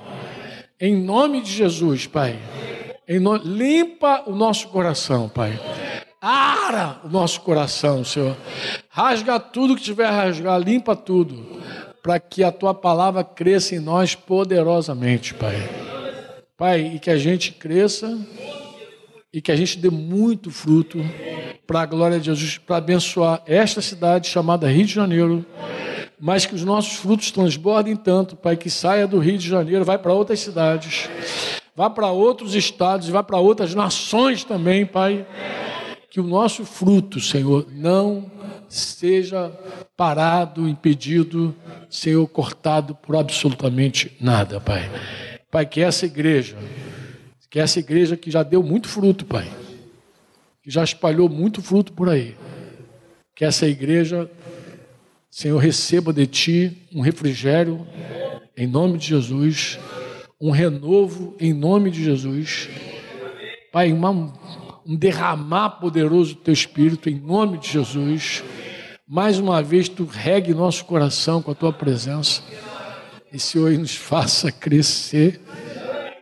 Em nome de Jesus, Pai. No... Limpa o nosso coração, Pai ara o nosso coração, Senhor. Rasga tudo que tiver a rasgar, limpa tudo, para que a tua palavra cresça em nós poderosamente, Pai. Pai, e que a gente cresça e que a gente dê muito fruto para a glória de Jesus, para abençoar esta cidade chamada Rio de Janeiro, mas que os nossos frutos transbordem tanto, Pai, que saia do Rio de Janeiro, vai para outras cidades, vá para outros estados, vá para outras nações também, Pai que o nosso fruto, Senhor, não seja parado, impedido, Senhor, cortado por absolutamente nada, Pai. Pai, que essa igreja, que essa igreja que já deu muito fruto, Pai, que já espalhou muito fruto por aí, que essa igreja, Senhor, receba de Ti um refrigério, em nome de Jesus, um renovo, em nome de Jesus. Pai, uma um derramar poderoso do teu espírito em nome de Jesus. Mais uma vez, tu regue nosso coração com a tua presença. E, Senhor, nos faça crescer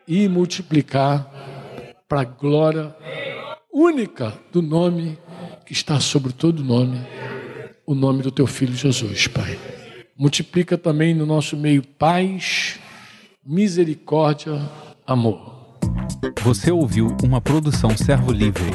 e multiplicar para a glória única do nome que está sobre todo nome, o nome do teu filho Jesus, Pai. Multiplica também no nosso meio paz, misericórdia, amor. Você ouviu uma produção Servo Livre.